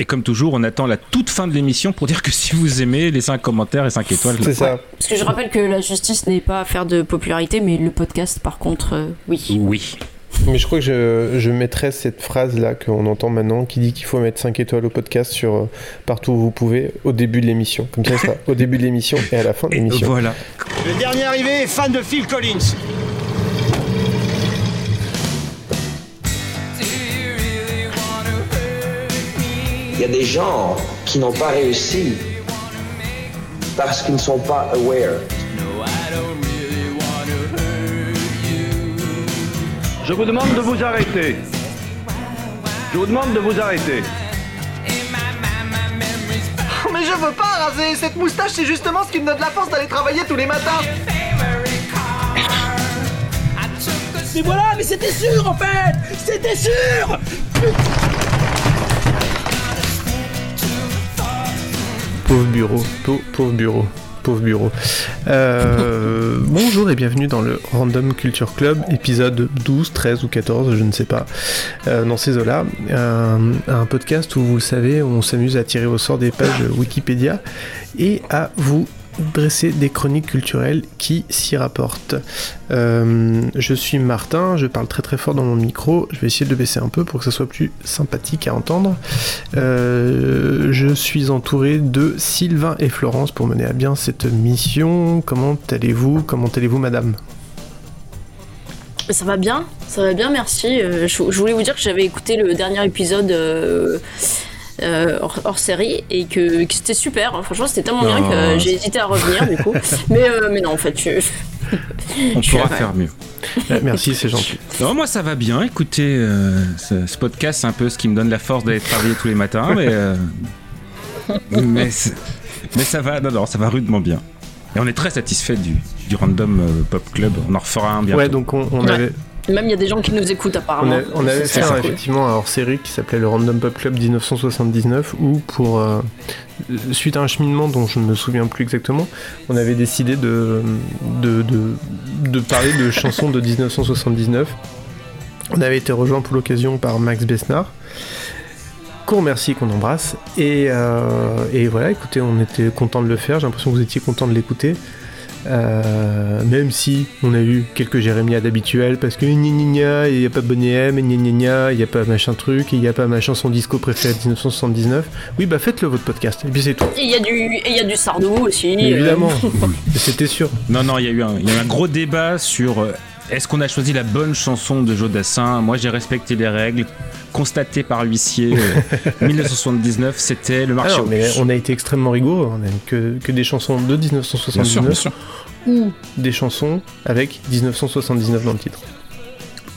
Et comme toujours, on attend la toute fin de l'émission pour dire que si vous aimez, laissez un commentaire et 5 étoiles. C'est ça. Parce que je rappelle que la justice n'est pas affaire de popularité, mais le podcast, par contre, euh, oui. Oui. Mais je crois que je, je mettrai cette phrase-là qu'on entend maintenant qui dit qu'il faut mettre 5 étoiles au podcast sur euh, partout où vous pouvez au début de l'émission. Comme ça, ça au début de l'émission et à la fin de l'émission. voilà. Le dernier arrivé est fan de Phil Collins. Y a des gens qui n'ont pas réussi parce qu'ils ne sont pas aware. Je vous demande de vous arrêter. Je vous demande de vous arrêter. Mais je veux pas raser Cette moustache, c'est justement ce qui me donne la force d'aller travailler tous les matins Mais voilà, mais c'était sûr en fait C'était sûr Pauvre bureau, pau- pauvre bureau, pauvre bureau. Euh, bonjour et bienvenue dans le Random Culture Club, épisode 12, 13 ou 14, je ne sais pas, euh, dans ces eaux-là. Un, un podcast où, vous le savez, on s'amuse à tirer au sort des pages Wikipédia et à vous dresser des chroniques culturelles qui s'y rapportent. Euh, je suis Martin, je parle très très fort dans mon micro, je vais essayer de le baisser un peu pour que ça soit plus sympathique à entendre. Euh, je suis entouré de Sylvain et Florence pour mener à bien cette mission. Comment allez-vous? Comment allez-vous, madame? Ça va bien, ça va bien, merci. Euh, je, je voulais vous dire que j'avais écouté le dernier épisode euh, euh, hors, hors série et que, que c'était super. hein. Franchement, c'était tellement bien que j'ai hésité à revenir du coup. mais, euh, mais non, en fait, je, On Je pourra faire mieux. Euh, Merci, c'est gentil. Non, moi ça va bien. Écoutez, euh, ce, ce podcast, c'est un peu ce qui me donne la force d'aller travailler tous les matins, mais euh, mais, mais ça va. Non, non, ça va rudement bien. Et on est très satisfait du, du Random euh, Pop Club. On en refera un bientôt. Ouais, donc on, on Ouais. avait, même il y a des gens qui nous écoutent on, apparemment. a- on avait fait un- effectivement un hors-série qui s'appelait le Random Pop Club 1979 où pour euh, suite à un cheminement dont je ne me souviens plus exactement, on avait décidé de, de, de, de parler de chansons de 1979. On avait été rejoint pour l'occasion par Max Besnard, qu'on remercie qu'on embrasse. Et, euh, et voilà, écoutez, on était content de le faire. J'ai l'impression que vous étiez content de l'écouter. Euh, même si on a eu quelques jérémiades habituelles parce que gna gna gna, il n'y a pas Bonnet M, gna gna gna, il n'y a pas machin truc, il n'y a pas ma chanson disco préférée de 1979. Oui, bah faites-le votre podcast, et puis c'est tout. Et il y a du, et il y a du Sardou aussi. euh, Évidemment, c'était sûr. Non, non, il y a eu un, il y a eu un gros débat sur euh, est-ce qu'on a choisi la bonne chanson de Joe Dassin. Moi, j'ai respecté les règles constatées par l'huissier. euh, 1979, c'était le marché Alors, mais on a été extrêmement rigoureux, on a eu que, que des chansons de Bien sûr, 1979 bien sûr. ou des chansons avec 1979 dans le titre.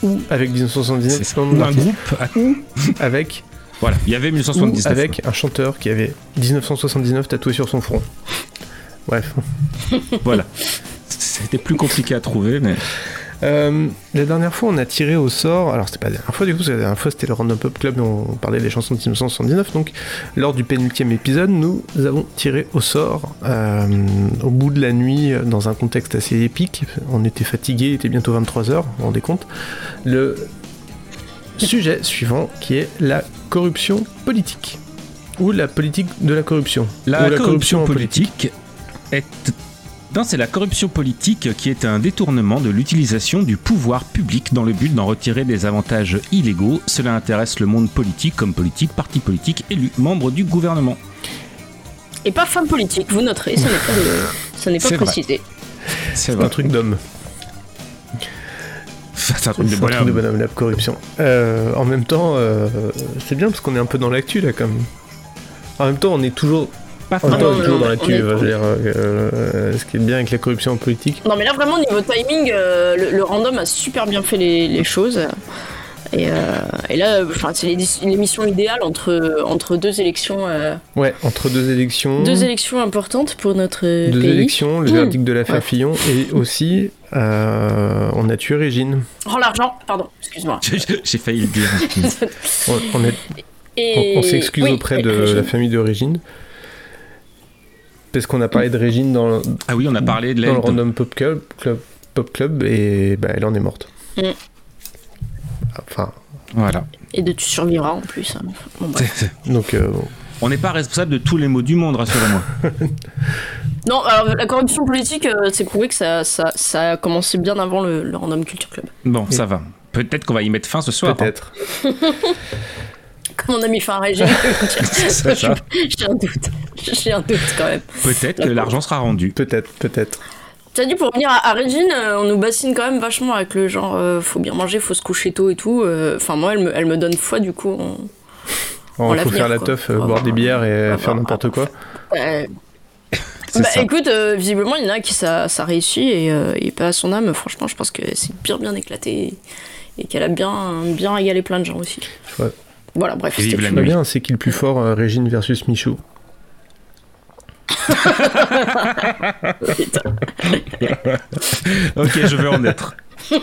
Ou avec 1979 C'est ça. dans Ou le un titre. groupe. à- Avec, Voilà, il y avait ou 1979. avec un chanteur qui avait 1979 tatoué sur son front. Bref. Voilà. C'était plus compliqué à trouver, mais Euh, la dernière fois, on a tiré au sort. Alors, c'était pas la dernière fois, du coup, parce que la dernière fois, c'était le Random Pop Club, on parlait des chansons de 1979. Donc, lors du pénultième épisode, nous avons tiré au sort, euh, au bout de la nuit, dans un contexte assez épique. On était fatigués, il était bientôt 23h, vous vous rendez compte. Le sujet suivant, qui est la corruption politique. Ou la politique de la corruption. La, Ou corruption, en politique est. Non, c'est la corruption politique qui est un détournement de l'utilisation du pouvoir public dans le but d'en retirer des avantages illégaux. Cela intéresse le monde politique comme politique, parti politique, élus, membres du gouvernement. Et pas femme politique, vous noterez, ça n'est pas, de- pas C'est vrai. précisé. C'est C'est un truc d'homme. C'est un truc de C'est un truc de bonhomme. bonhomme, la corruption. Euh, en même temps, euh, c'est bien parce qu'on est un peu dans l'actu là, quand même. En même temps, on est toujours, Pas Ah toujours non, dans l'actu. est- euh, je veux dire, ce qui est bien avec la corruption en politique. Non mais là vraiment niveau timing, euh, le, le random a super bien fait les, les choses. Et, euh, et là, enfin, c'est l'émission idéale entre, entre deux élections, euh, Ouais, entre deux élections, deux élections importantes pour notre deux pays. élections, le Mmh. verdict de l'affaire Ouais. Fillon, et aussi, euh, on a tué Régine. Oh l'argent, pardon, excuse-moi. J'ai failli le dire. On, s'excuse oui, auprès de Régine. la famille de Régine. Parce qu'on a parlé de Régine dans, Ah oui, on a parlé de dans le. Random Pop Club, Club- Pop Club et bah, elle en est morte. Mm. Enfin, Voilà. Et de tu survivras en plus. hein. Bon, bref. Donc, euh, bon. On n'est pas responsable de tous les maux du monde, rassurez-moi. Non, alors la corruption politique, euh, c'est prouvé que ça, ça, ça a commencé bien avant le, le Random Culture Club. Bon, ça va. Peut-être qu'on va y mettre fin ce soir. hein. Comme on a mis fin à régime. J'ai un doute. J'ai un doute quand même. Peut-être que l'argent sera rendu. Peut-être, peut-être. T'as dit pour revenir à, à Régine, euh, on nous bassine quand même vachement avec le genre euh, faut bien manger, faut se coucher tôt et tout. euh, Enfin, moi, elle me, elle me donne foi du coup. en- Il En faut faire la teuf, euh, On boire des bières et On faire n'importe quoi. Euh, C'est bah ça. écoute, euh, visiblement, il y en a qui ça, ça réussit et, euh, et pas à son âme. Franchement, je pense que c'est bien bien éclaté et, et qu'elle a bien, bien régalé plein de gens aussi. Ouais. Voilà, bref. Le Très nuit. bien, c'est qui le plus fort, euh, Régine versus Michou. Ok, je veux en être.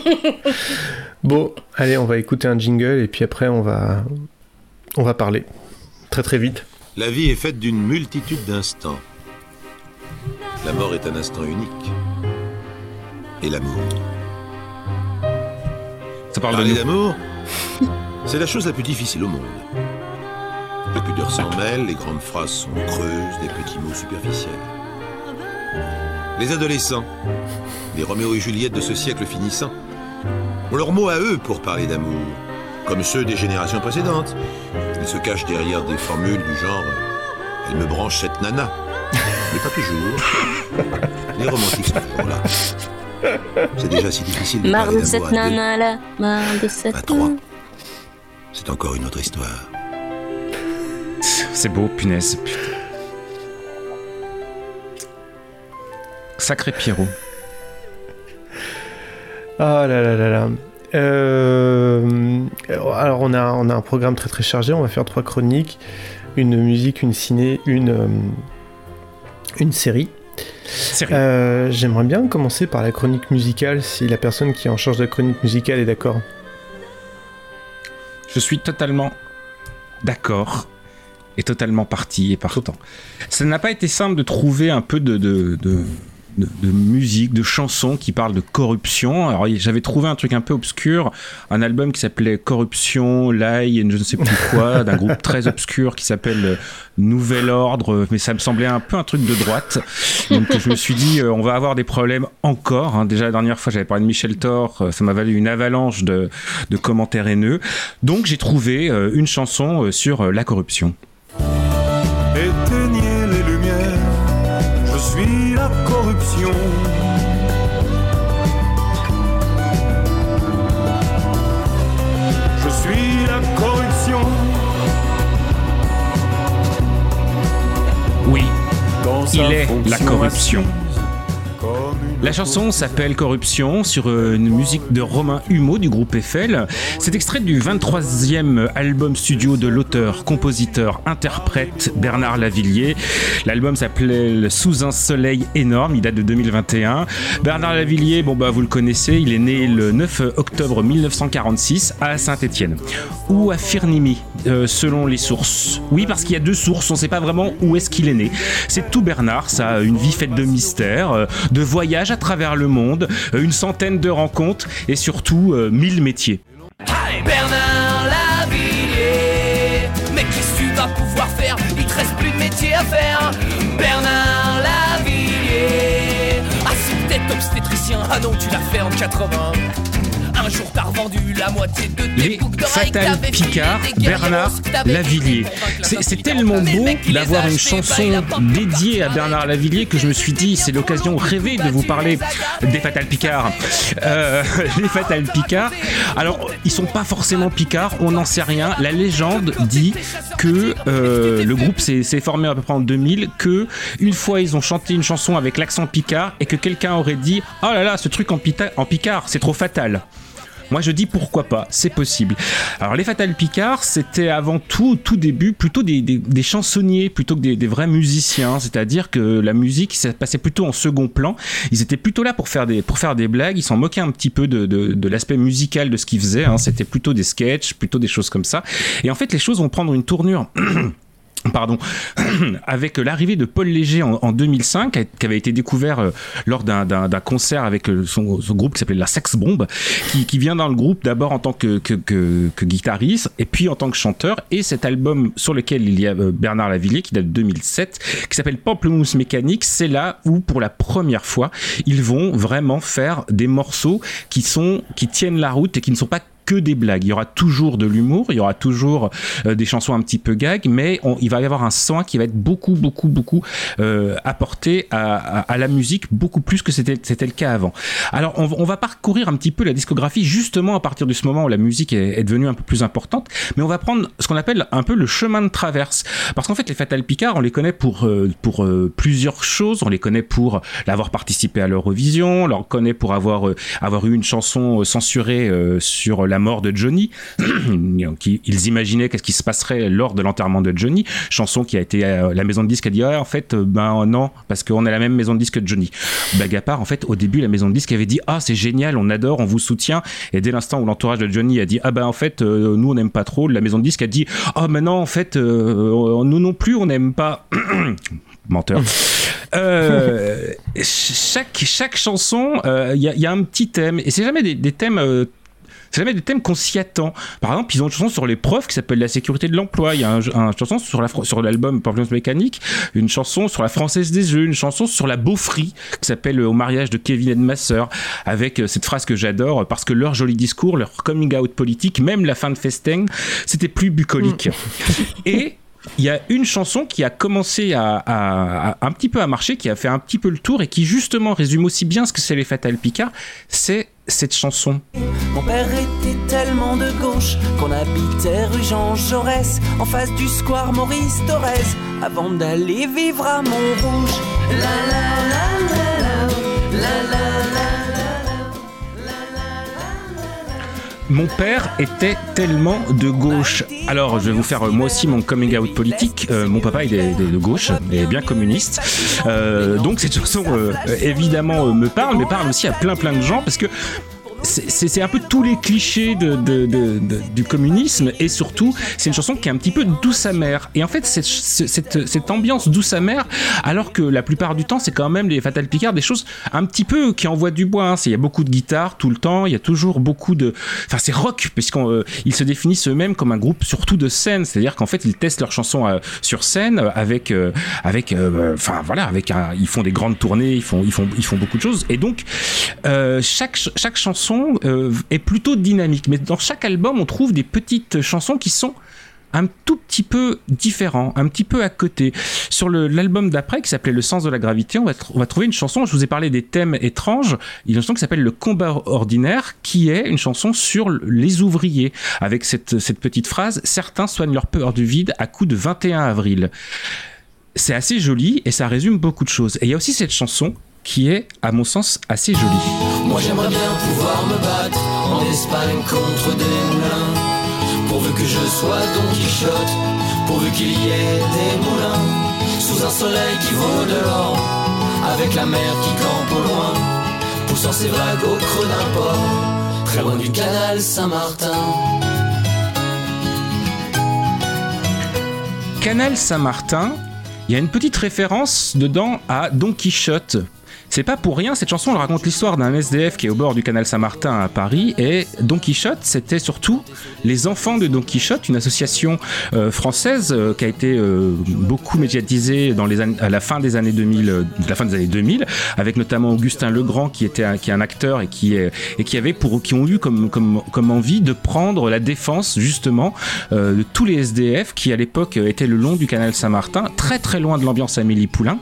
Bon, allez, on va écouter un jingle et puis après on va on va parler très très vite. La vie est faite d'une multitude d'instants. La mort est un instant unique. Et l'amour? Ça parle de Parler d'amour, c'est la chose la plus difficile au monde. La pudeur s'en mêle, les grandes phrases sont creuses, des petits mots superficiels. Les adolescents, les Roméo et Juliette de ce siècle finissant, ont leur mot à eux pour parler d'amour, comme ceux des générations précédentes. Ils se cachent derrière des formules du genre Elle me branche cette nana. Mais pas toujours. Les romantiques sont toujours là. C'est déjà si difficile de Marre de cette nana là, marre de cette À trois. C'est encore une autre histoire. C'est beau, punaise. putain. Sacré Pierrot. Ah là là là là. Euh, alors on a, on a un programme très très chargé, on va faire trois chroniques, une musique, une ciné, une, euh, une série. Série. Euh, J'aimerais bien commencer par la chronique musicale, si la personne qui est en charge de la chronique musicale est d'accord. Je suis totalement d'accord et totalement parti et partant. Ça n'a pas été simple de trouver un peu de, de- de musique, de chansons qui parlent de corruption. Alors j'avais trouvé un truc un peu obscur, un album qui s'appelait Corruption, Lie et je ne sais plus quoi, d'un groupe très obscur qui s'appelle euh, Nouvel Ordre, mais ça me semblait un peu un truc de droite. Donc je me suis dit, euh, on va avoir des problèmes encore. hein. Déjà la dernière fois j'avais parlé de Michel Thor, euh, ça m'a valu une avalanche de, de commentaires haineux. Donc j'ai trouvé euh, une chanson euh, sur la corruption. Éteignez il est la corruption. La chanson s'appelle Corruption sur euh, une musique de Romain Humeau du groupe Eiffel. C'est extrait du 23e album studio de l'auteur, compositeur, interprète Bernard Lavillier. L'album s'appelait Sous un soleil énorme, il date de 2021. Bernard Lavillier, bon bah vous le connaissez, il est né le 9 octobre 1946 à Saint-Étienne ou à Firnimi, euh, selon les sources? Oui, parce qu'il y a deux sources, on ne sait pas vraiment où est-ce qu'il est né. C'est tout Bernard, ça a une vie faite de mystères, euh, de voyages à travers le monde, euh, une centaine de rencontres et surtout euh, mille métiers. Bernard Lavillier Mais qu'est-ce que tu vas pouvoir faire? Il te reste plus de métier à faire. Bernard Lavillier Ah c'est peut-être obstétricien Ah non tu l'as fait en 80 un jour t'as revendu la moitié de tes Les Fatal Picard, Bernard Lavillier. C'est tellement beau d'avoir une chanson dédiée à Bernard. Lavillier que je me suis dit c'est l'occasion rêvée de vous parler des Fatal Picard. Euh, les Fatal Picard. Alors ils sont pas forcément Picard, on n'en sait rien. La légende dit que euh, le groupe s'est s'est formé à peu près en 2000, que une fois ils ont chanté une chanson avec l'accent Picard et que quelqu'un aurait dit oh là là ce truc en, pita- en Picard c'est trop fatal. Moi je dis pourquoi pas, c'est possible. Alors les Fatal Picard, c'était avant tout, tout début, plutôt des, chansonniers plutôt que des, vrais musiciens. C'est-à-dire que la musique, ça passait plutôt en second plan. Ils étaient plutôt là pour faire des, pour faire des blagues, ils s'en moquaient un petit peu de, de- de l'aspect musical de ce qu'ils faisaient. hein. C'était plutôt des sketchs, plutôt des choses comme ça. Et en fait les choses vont prendre une tournure pardon, avec l'arrivée de Paul Léger en, 2005, qui avait été découvert euh, lors d'un concert avec euh, son, groupe qui s'appelait La Sex Bomb, qui, vient dans le groupe d'abord en tant que, que, guitariste et puis en tant que chanteur. Et cet album sur lequel il y a euh, Bernard Lavillier, qui date de 2007, qui s'appelle Pamplemousse Mécanique, c'est là où pour la première fois, ils vont vraiment faire des morceaux qui sont qui tiennent la route et qui ne sont pas que des blagues. Il y aura toujours de l'humour, il y aura toujours euh, des chansons un petit peu gag, mais il va y avoir un soin qui va être beaucoup, beaucoup, beaucoup euh, apporté à, la musique, beaucoup plus que c'était le cas avant. Alors, on, va parcourir un petit peu la discographie justement à partir de ce moment où la musique est, devenue un peu plus importante, mais on va prendre ce qu'on appelle un peu le chemin de traverse. Parce qu'en fait, les Fatal Picard, on les connaît pour, euh, pour plusieurs choses. On les connaît pour l'avoir participé à l'Eurovision, on les connaît pour avoir, avoir eu une chanson censurée sur la la mort de Johnny. Ils imaginaient qu'est-ce qui se passerait lors de l'enterrement de Johnny. Chanson qui a été euh, la maison de disque a dit en fait euh, ben non parce qu'on a la même maison de disque que Johnny. Blague à part en fait au début la maison de disque avait dit ah c'est génial on adore on vous soutient et dès l'instant où l'entourage de Johnny a dit ah ben en fait euh, nous on n'aime pas trop la maison de disque a dit ah mais non en fait nous non plus on n'aime pas menteur. chaque, chaque chanson, il y, a un petit thème. Et c'est jamais des, des thèmes c'est jamais des thèmes qu'on s'y attend. Par exemple, ils ont une chanson sur les profs qui s'appelle La sécurité de l'emploi. Il y a une chanson sur la sur l'album Performance Mécanique, une chanson sur la française des jeux, une chanson sur la beaufrie qui s'appelle Au mariage de Kevin et de ma sœur, avec euh, cette phrase que j'adore parce que leur joli discours, leur coming out politique, même la fin de Festeng, c'était plus bucolique. Mm. et il y a une chanson qui a commencé à, un petit peu à marcher, qui a fait un petit peu le tour et qui justement résume aussi bien ce que c'est les Fatal Picard, c'est cette chanson. Mon père était tellement de gauche qu'on habitait rue Jean Jaurès, en face du square Maurice Torres, avant d'aller vivre à Montrouge. La la la la la la Mon père était tellement de gauche. Alors, je vais vous faire euh, moi aussi mon coming out politique. Euh, mon papa, il est de gauche, et bien communiste. Euh, donc, cette chanson, évidemment, me parle, mais parle aussi à plein plein de gens, parce que c'est un peu tous les clichés du communisme et surtout c'est une chanson qui est un petit peu douce amère. Et en fait cette, ambiance douce amère alors que la plupart du temps c'est quand même les Fatal Picard des choses un petit peu qui envoient du bois hein. il y a beaucoup de guitare tout le temps il y a toujours beaucoup de enfin c'est rock puisqu'ils euh, se définissent eux-mêmes comme un groupe surtout de scène. C'est à dire qu'en fait ils testent leurs chansons euh, sur scène avec euh, avec enfin voilà avec ils font des grandes tournées ils font ils font ils font beaucoup de choses. Et donc chaque chaque chanson euh, est plutôt dynamique. Mais dans chaque album, on trouve des petites chansons qui sont un tout petit peu différents, un petit peu à côté. Sur l'album d'après, qui s'appelait Le sens de la gravité, on va, on va, trouver une chanson, je vous ai parlé des thèmes étranges, il y a une chanson qui s'appelle Le combat ordinaire, qui est une chanson sur les ouvriers, avec cette, cette petite phrase, certains soignent leur peur du vide à coup de 21 avril. C'est assez joli et ça résume beaucoup de choses. Et il y a aussi cette chanson qui est, à mon sens, assez jolie. Moi j'aimerais bien pouvoir me battre en Espagne contre des moulins, pourvu que je sois Don Quichotte, pourvu qu'il y ait des moulins, sous un soleil qui vaut de l'or, avec la mer qui campe au loin, poussant ses vagues au creux d'un port, très loin du canal Saint-Martin. Canal Saint-Martin, il y a une petite référence dedans à Don Quichotte, c'est pas pour rien, cette chanson elle raconte l'histoire d'un SDF qui est au bord du canal Saint-Martin à Paris et Don Quichotte, c'était surtout les enfants de Don Quichotte, une association euh, française euh, qui a été euh, beaucoup médiatisée dans les à la fin des années 2000, la fin des années 2000, avec notamment Augustin Legrand qui était un, qui est un acteur et qui est, et qui avait pour qui ont eu comme, comme, comme envie de prendre la défense justement de tous les SDF qui à l'époque étaient le long du canal Saint-Martin, très très loin de l'ambiance Amélie Poulain.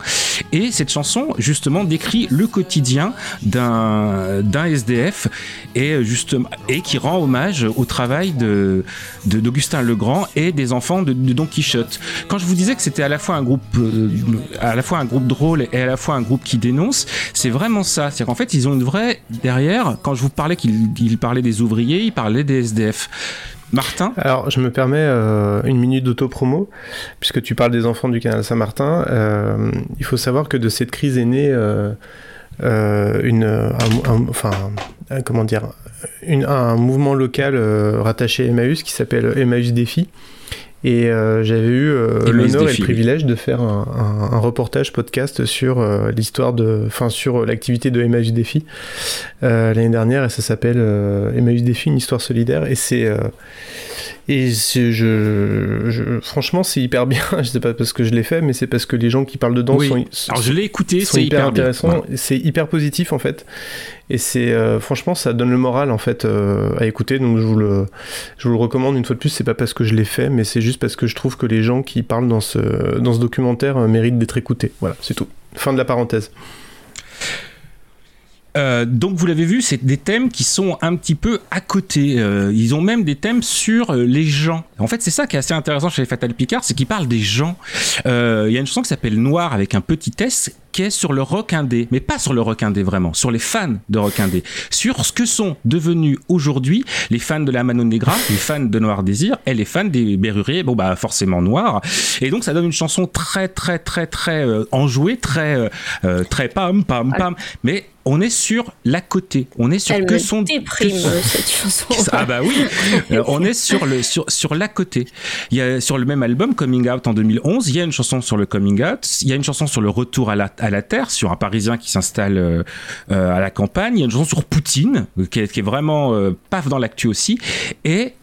Et cette chanson justement décrit le quotidien d'un SDF et justement et qui rend hommage au travail de d'Augustin Legrand et des enfants de, Don Quichotte. Quand je vous disais que c'était à la fois un groupe euh, à la fois un groupe drôle et à la fois un groupe qui dénonce, c'est vraiment ça. C'est qu'en fait ils ont une vraie derrière. Quand je vous parlais qu'ils parlaient des ouvriers, ils parlaient des SDF. Martin Alors, je me permets euh, une minute d'auto-promo, puisque tu parles des enfants du canal Saint-Martin. Euh, il faut savoir que de cette crise est née euh, une, enfin, comment dire, un mouvement local rattaché à Emmaüs qui s'appelle Emmaüs Défi Et euh, j'avais eu euh, l'honneur et le privilège de faire un, un- un reportage podcast sur euh, l'histoire de, enfin sur l'activité de Emmaüs Défi l'année dernière et ça s'appelle Emmaüs Défi, une histoire solidaire et c'est et je, je- franchement c'est hyper bien. je sais pas parce que je l'ai fait, mais c'est parce que les gens qui parlent dedans Oui. sont, Alors je l'ai écouté, c'est hyper, intéressant. C'est hyper positif en fait. Et c'est euh, franchement ça donne le moral en fait euh, à écouter. Donc je vous le je vous le recommande une fois de plus. C'est pas parce que je l'ai fait, mais c'est juste parce que je trouve que les gens qui parlent dans ce dans ce documentaire euh, méritent d'être écoutés. Voilà, c'est tout. Fin de la parenthèse. Euh, donc vous l'avez vu, c'est des thèmes qui sont un petit peu à côté. Euh, ils ont même des thèmes sur euh, les gens. En fait, c'est ça qui est assez intéressant chez Fatal Picard, c'est qu'ils parlent des gens. Euh, Il y a une chanson qui s'appelle Noir avec un petit S qui est sur le rock indé, mais pas sur le rock indé vraiment, sur les fans de rock indé, sur ce que sont devenus aujourd'hui les fans de la Mano Negra, les fans de Noir Désir et les fans des Berruriers, bon bah forcément noirs. Et donc ça donne une chanson très très très très enjouée, très très pam pam pam, mais on est sur l'à côté, on est sur Elle que me son déprime, que son- euh, cette chanson. ah bah oui, Euh, on est sur le sur sur l'à côté. Il y a sur le même album Coming Out en 2011, il y a une chanson sur le coming out, il y a une chanson sur le retour à la à la terre sur un Parisien qui s'installe euh, à la campagne, il y a une chanson sur Poutine qui est, qui est vraiment euh, paf dans l'actu aussi et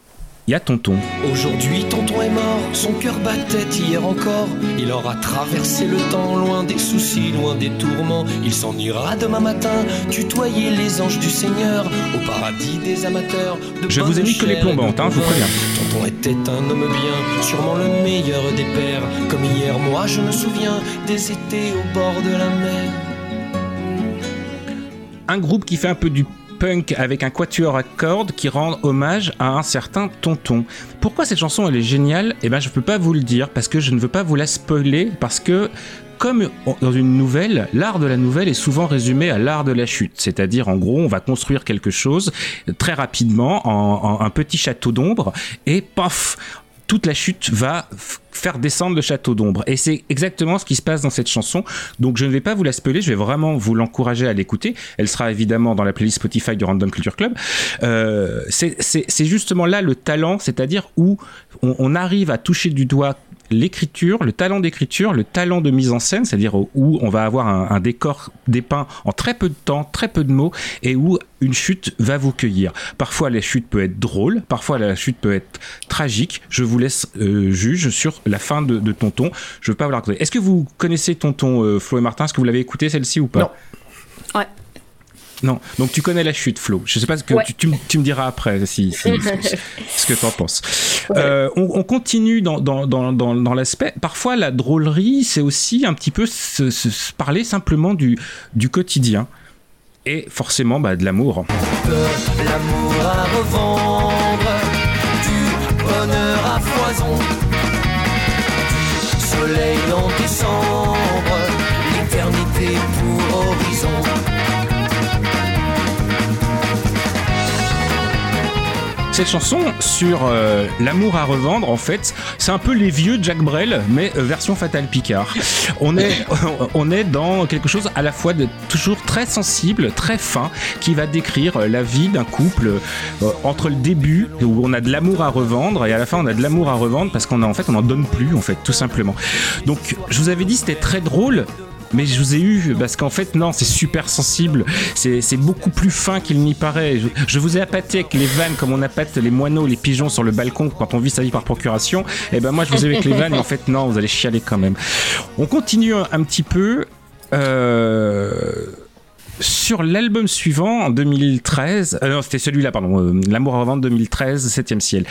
il y a Tonton. Aujourd'hui, tonton est mort, son cœur battait hier encore. Il aura traversé le temps, loin des soucis, loin des tourments. Il s'en ira demain matin, tutoyer les anges du Seigneur, au paradis des amateurs. De Je vous ai mis que les plombantes, hein, je vous préviens. Tonton était un homme bien, sûrement le meilleur des pères. Comme hier, moi je me souviens des étés au bord de la mer. un groupe qui fait un peu du punk avec un quatuor à cordes qui rend hommage à un certain tonton. Pourquoi cette chanson elle est géniale? Eh ben je peux pas vous le dire parce que je ne veux pas vous la spoiler parce que comme dans une nouvelle, l'art de la nouvelle est souvent résumé à l'art de la chute. C'est-à-dire, en gros, on va construire quelque chose très rapidement en, en un petit château d'ombre et paf, toute la chute va faire descendre le château d'ombre. Et c'est exactement ce qui se passe dans cette chanson. Donc je ne vais pas vous la spoiler, je vais vraiment vous l'encourager à l'écouter. Elle sera évidemment dans la playlist Spotify du Random Culture Club. Euh, c'est- justement là le talent, c'est-à-dire où on, arrive à toucher du doigt l'écriture, le talent d'écriture, le talent de mise en scène, c'est-à-dire où on va avoir un, un décor dépeint en très peu de temps, très peu de mots, et où une chute va vous cueillir. Parfois la chute peut être drôle, parfois la chute peut être tragique. Je vous laisse euh, juge sur la fin de, de Tonton. Je veux pas vous la raconter. Est-ce que vous connaissez Tonton euh, Flo et Martin? Est-ce que vous l'avez écouté celle-ci ou pas? Non. Ouais. Non. Donc tu connais la chute, Flo. Je sais pas ce que Ouais. tu, tu me- tu me diras après si, si- si- ce que tu en penses. Euh, on, on continue dans, dans, dans, dans, dans l'aspect. Parfois, la drôlerie, c'est aussi un petit peu se, se- se parler simplement du, du quotidien. Et forcément, bah, de l'amour. l'amour à revendre, du bonheur à foison, soleil en décembre, Cette chanson sur euh, l'amour à revendre, en fait, c'est un peu les vieux Jack Brel, mais euh, version Fatal Picard. On est, dans quelque chose à la fois de toujours très sensible, très fin, qui va décrire euh, la vie d'un couple entre le début où on a de l'amour à revendre et à la fin on a de l'amour à revendre parce qu'on en fait on en donne plus en fait tout simplement. Donc je vous avais dit c'était très drôle. Mais je vous ai eu parce qu'en fait non c'est super sensible. C'est beaucoup plus fin qu'il n'y paraît. Je, je vous ai appâté avec les vannes comme on appâte les moineaux les pigeons sur le balcon quand on vit sa vie par procuration. Et ben moi je vous ai eu avec les vannes et en fait non vous allez chialer quand même. On continue un, un petit peu euh, sur l'album suivant, en 2013, euh, non, c'était celui-là, pardon, euh, L'amour à revendre 2013, 7ème ciel.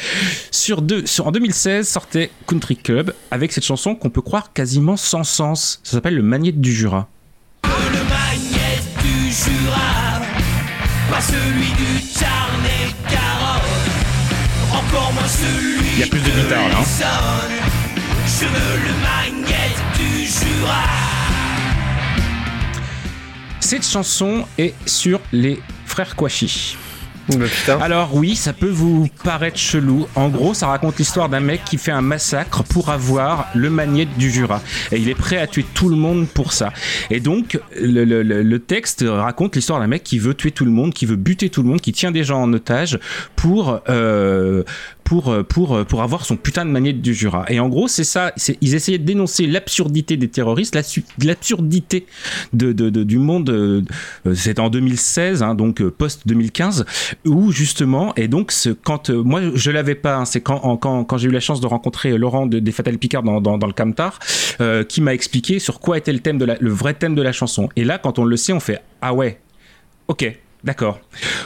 Sur deux, sur- en 2016 sortait Country Club avec cette chanson qu'on peut croire quasiment sans sens. Ça s'appelle Le Magnète du Jura. Le magnète du Jura, pas celui du Tarn et Garonne, encore moins celui Il y a plus de guitare là. hein. Je veux le magnète du Jura. Cette chanson est sur les frères Kouachi. Bah. Alors oui, ça peut vous paraître chelou. En gros, ça raconte l'histoire d'un mec qui fait un massacre pour avoir le magnète du Jura. Et il est prêt à tuer tout le monde pour ça. Et donc, le, le- le- le texte raconte l'histoire d'un mec qui veut tuer tout le monde, qui veut buter tout le monde, qui tient des gens en otage pour... euh, pour, pour, pour avoir son putain de manette du Jura. Et en gros, c'est ça. Ils essayaient de dénoncer l'absurdité des terroristes, l'absurdité de, de, de, du monde. c'est en 2016, hein, donc post 2015, où justement, et donc quand moi je l'avais pas, hein, c'est quand, quand, quand j'ai eu la chance de rencontrer Laurent de, des Fatal Picard dans, dans, dans le Camtar, qui m'a expliqué sur quoi était le thème de la, le vrai thème de la chanson. Et là, quand on le sait, on fait ah ouais, ok, D'accord.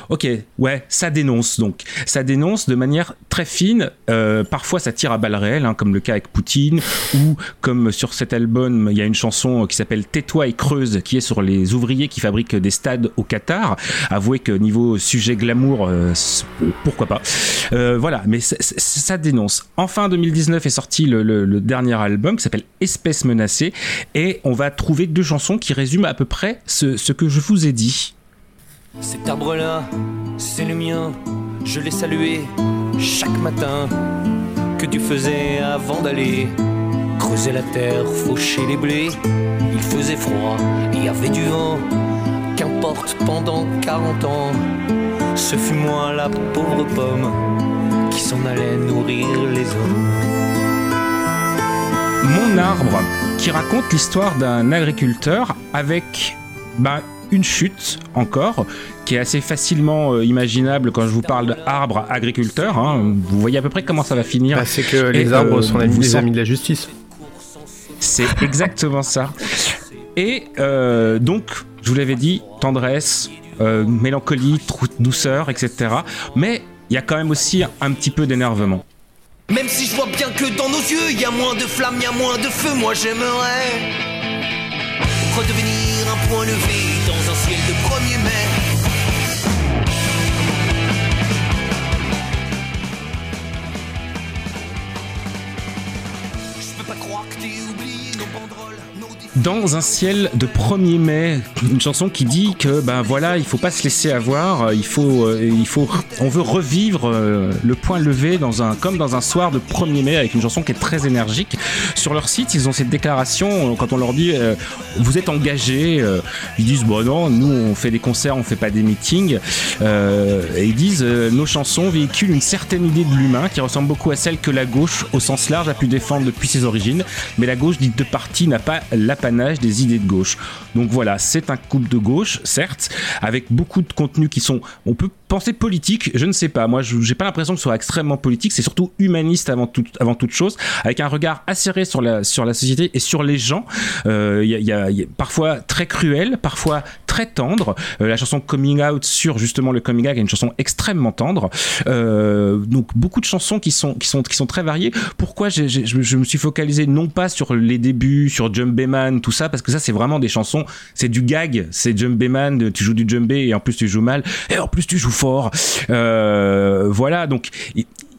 Ok, ouais, ça dénonce donc. Ça dénonce de manière très fine. Euh, parfois, ça tire à balles réelles, hein, comme le cas avec Poutine, ou comme sur cet album, il y a une chanson qui s'appelle Tais-toi et creuse, qui est sur les ouvriers qui fabriquent des stades au Qatar. Avouez que niveau sujet glamour, euh, pourquoi pas. Euh, voilà, mais ça dénonce. Enfin, 2019 est sorti le, dernier album qui s'appelle Espèce menacée, et on va trouver deux chansons qui résument à peu près ce que je vous ai dit. Cet arbre-là, c'est le mien, je l'ai salué chaque matin. Que tu faisais avant d'aller creuser la terre, faucher les blés. Il faisait froid, il y avait du vent. Qu'importe, pendant 40 ans, ce fut moi la pauvre pomme qui s'en allait nourrir les hommes. Mon arbre, qui raconte l'histoire d'un agriculteur avec bah, une chute encore, qui est assez facilement euh, imaginable quand je vous parle d'arbre agriculteur. Hein. Vous voyez à peu près comment ça va finir. Bah, c'est que les arbres euh, sont les amis de la justice. C'est exactement ça. Et euh, donc, je vous l'avais dit, tendresse, mélancolie, douceur, etc. Mais il y a quand même aussi un petit peu d'énervement. Même si je vois bien que dans nos yeux, il y a moins de flammes, il y a moins de feu, moi j'aimerais redevenir un point levé ciel de Dans un ciel de 1er mai, une chanson qui dit que ben voilà, il faut pas se laisser avoir, il faut, euh, il faut, on veut revivre euh, le point levé dans un, comme dans un soir de 1er mai avec une chanson qui est très énergique. Sur leur site, ils ont cette déclaration quand on leur dit euh, vous êtes engagés, ils disent bon non, nous on fait des concerts, on fait pas des meetings, et ils disent nos chansons véhiculent une certaine idée de l'humain qui ressemble beaucoup à celle que la gauche au sens large a pu défendre depuis ses origines, mais la gauche dite de parti n'a pas la des idées de gauche. Donc voilà, c'est un couple de gauche, certes, avec beaucoup de contenus qui sont, on peut penser politique, je ne sais pas. Moi, je n'ai pas l'impression que ce soit extrêmement politique. C'est surtout humaniste avant, tout, avant toute chose, avec un regard acéré sur la, sur la société et sur les gens. Il euh, y, parfois très cruel, parfois très tendre. Euh, la chanson Coming Out sur justement le coming out est une chanson extrêmement tendre. Euh, donc beaucoup de chansons qui sont, qui sont, qui sont très variées. Pourquoi je, me suis focalisé non pas sur les débuts, sur Tout ça, parce que ça c'est vraiment des chansons, c'est du gag, c'est Jumbé Man, tu joues du Jumbé et en plus tu joues mal, et en plus tu joues fort. Euh, voilà, donc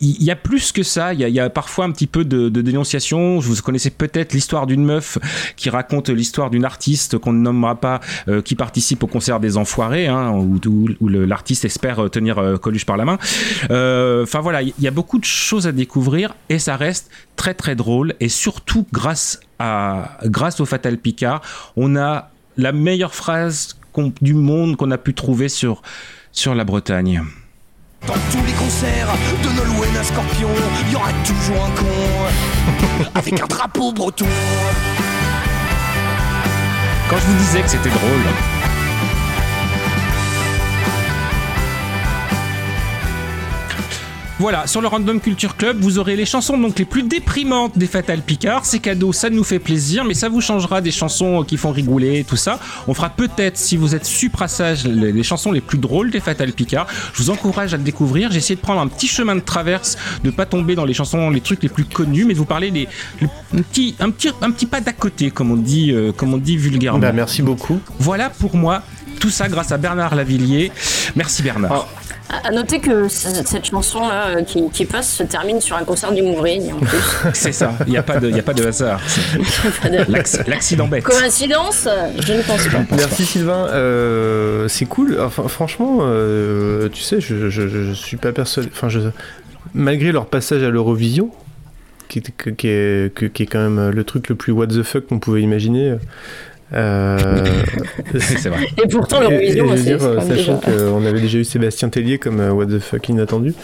il y a plus que ça. Il y a, parfois un petit peu de, dénonciation. Vous connaissez peut-être l'histoire d'une meuf qui raconte l'histoire d'une artiste qu'on ne nommera pas, euh, qui participe au concert des Enfoirés, hein, où, l'artiste espère tenir euh, Coluche par la main. Euh, enfin voilà, il y a beaucoup de choses à découvrir et ça reste très très drôle. Et surtout grâce à grâce au Fatal Picard, on a la meilleure phrase du monde qu'on a pu trouver sur sur la Bretagne. Dans tous les concerts de Nolwenn à Scorpion, il y aura toujours un con avec un drapeau breton. Quand je vous disais que c'était drôle. Voilà, sur le Random Culture Club, vous aurez les chansons donc les plus déprimantes des Fatal Picard. C'est cadeau, ça nous fait plaisir, mais ça vous changera des chansons qui font rigoler, tout ça. On fera peut-être, si vous êtes suprassage, les, les chansons les plus drôles des Fatal Picard. Je vous encourage à le découvrir. J'ai essayé de prendre un petit chemin de traverse, de pas tomber dans les chansons, les trucs les plus connus, mais de vous parler des un petit, un petit, un petit pas d'à côté, comme on dit, euh, comme on dit vulgairement. Bah, merci beaucoup. Voilà pour moi. Tout ça grâce à Bernard Lavillier. Merci Bernard. Ah, à noter que cette chanson-là euh, qui, passe se termine sur un concert du Mourine en plus. C'est ça, il n'y a, pas de, a pas de hasard. L'accident bête. Coïncidence? Je ne pense pas. Merci Sylvain, euh, c'est cool. Enfin, franchement, euh, tu sais, je, je, suis pas persuadé. Enfin, je, malgré leur passage à l'Eurovision, qui, qui, est, qui, est, quand même le truc le plus what the fuck qu'on pouvait imaginer. Euh, c'est vrai. Et pourtant, l'Eurovision, c'est. Sachant qu'on avait déjà eu Sébastien Tellier comme euh, What the fuck inattendu.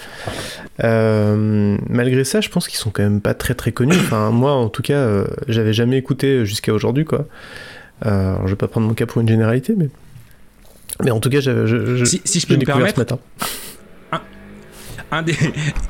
Euh, malgré ça, je pense qu'ils sont quand même pas très très connus. Enfin, moi, en tout cas, euh, j'avais jamais écouté jusqu'à aujourd'hui, quoi. Euh, alors, je vais pas prendre mon cas pour une généralité, mais mais en tout cas, je, je, je, si, si je peux me permettre, ce matin. un des,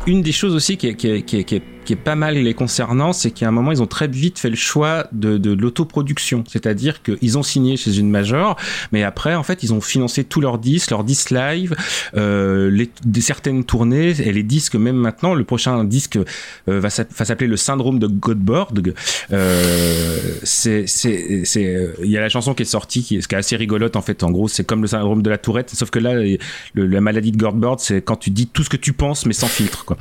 une des choses aussi qui est, qui est, qui est, qui est, qui est pas mal les concernant, c'est qu'à un moment, ils ont très vite fait le choix de, l'autoproduction. C'est-à-dire qu'ils ont signé chez une major, mais après, en fait, ils ont financé tous leurs disques, leurs disques live, euh, les, certaines tournées, et les disques, même maintenant, le prochain disque euh, va s'appeler Le syndrome de Godborg. Euh, c'est, c'est, il y a la chanson qui est sortie, qui est, assez rigolote, en fait. En gros, c'est comme le syndrome de la tourette, sauf que là, la maladie de Godborg, c'est quand tu dis tout ce que tu penses, mais sans filtre, quoi.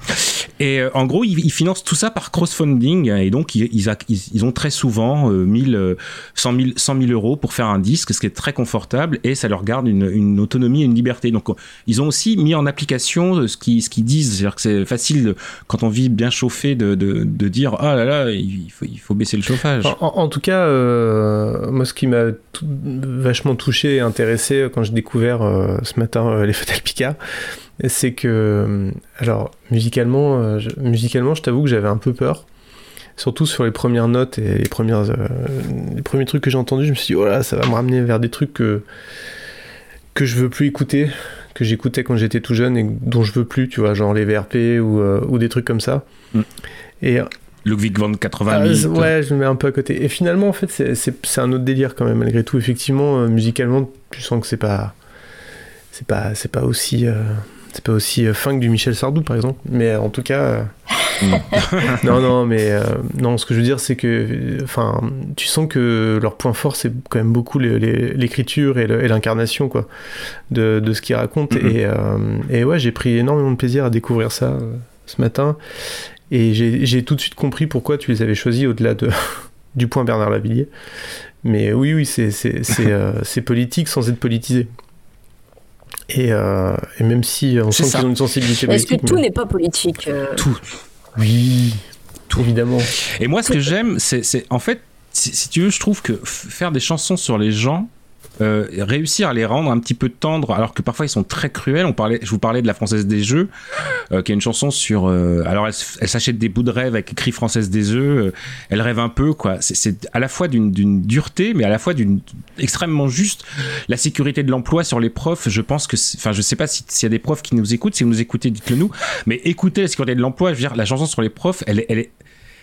Et en gros, ils financent tout ça par crowdfunding et donc ils, ont très souvent euh, 1000, 100 000, 100 000 euros pour faire un disque, ce qui est très confortable et ça leur garde une, autonomie et une liberté. Donc ils ont aussi mis en application ce qu'ils ce qu'ils disent, c'est-à-dire que c'est facile quand on vit bien chauffé de, de, dire ah là là il faut, il faut baisser le chauffage. En, tout cas, euh, moi ce qui m'a vachement touché et intéressé quand j'ai découvert euh, ce matin euh, les Fatal Picard, c'est que, alors, musicalement, euh, je, musicalement, je t'avoue que j'avais un peu peur. Surtout sur les premières notes et les, premières, euh, les premiers trucs que j'ai entendus, je me suis dit, oh là, ça va me ramener vers des trucs que, que je veux plus écouter, que j'écoutais quand j'étais tout jeune et dont je veux plus, tu vois, genre les VRP ou, euh, ou des trucs comme ça. Mm. Et Ludwig van 88. Ah, ouais, je me mets un peu à côté. Et finalement, en fait, c'est un autre délire quand même, malgré tout. Effectivement, euh, musicalement, tu sens que c'est pas. C'est pas, c'est pas aussi. Euh, c'est pas aussi euh, fin que du Michel Sardou, par exemple. Mais euh, en tout cas. euh, non, non, mais euh, non, ce que je veux dire, c'est que, enfin, tu sens que leur point fort, c'est quand même beaucoup l'écriture et l'incarnation, quoi, de, de ce qu'ils racontent. Et, euh, et ouais, j'ai pris énormément de plaisir à découvrir ça euh, ce matin. Et j'ai tout de suite compris pourquoi tu les avais choisis au-delà de, du point Bernard Lavillier. Mais oui, oui, c'est politique sans être politisé. Et, euh, et même si on sent qu'ils ont une sensibilité Est-ce que politique. tout mais- n'est pas politique euh, Tout. Oui, tout évidemment. Et moi, ce que j'aime, c'est, c'est- en fait, si, si tu veux, je trouve que faire des chansons sur les gens, euh, réussir à les rendre un petit peu tendres, alors que parfois ils sont très cruels. On parlait, je vous parlais de la Française des Jeux, euh, qui est une chanson sur. euh, alors, elle, elle s'achète des bouts de rêve avec écrit Française des euh, elle rêve un peu, quoi. C'est, à la fois d'une, dureté, mais à la fois d'une extrêmement juste. La sécurité de l'emploi sur les profs, je pense que. Enfin, je sais pas si- s'il y a des profs qui nous écoutent. Si vous nous écoutez, dites-le nous. Mais écoutez la sécurité de l'emploi, je veux dire, la chanson sur les profs, elle est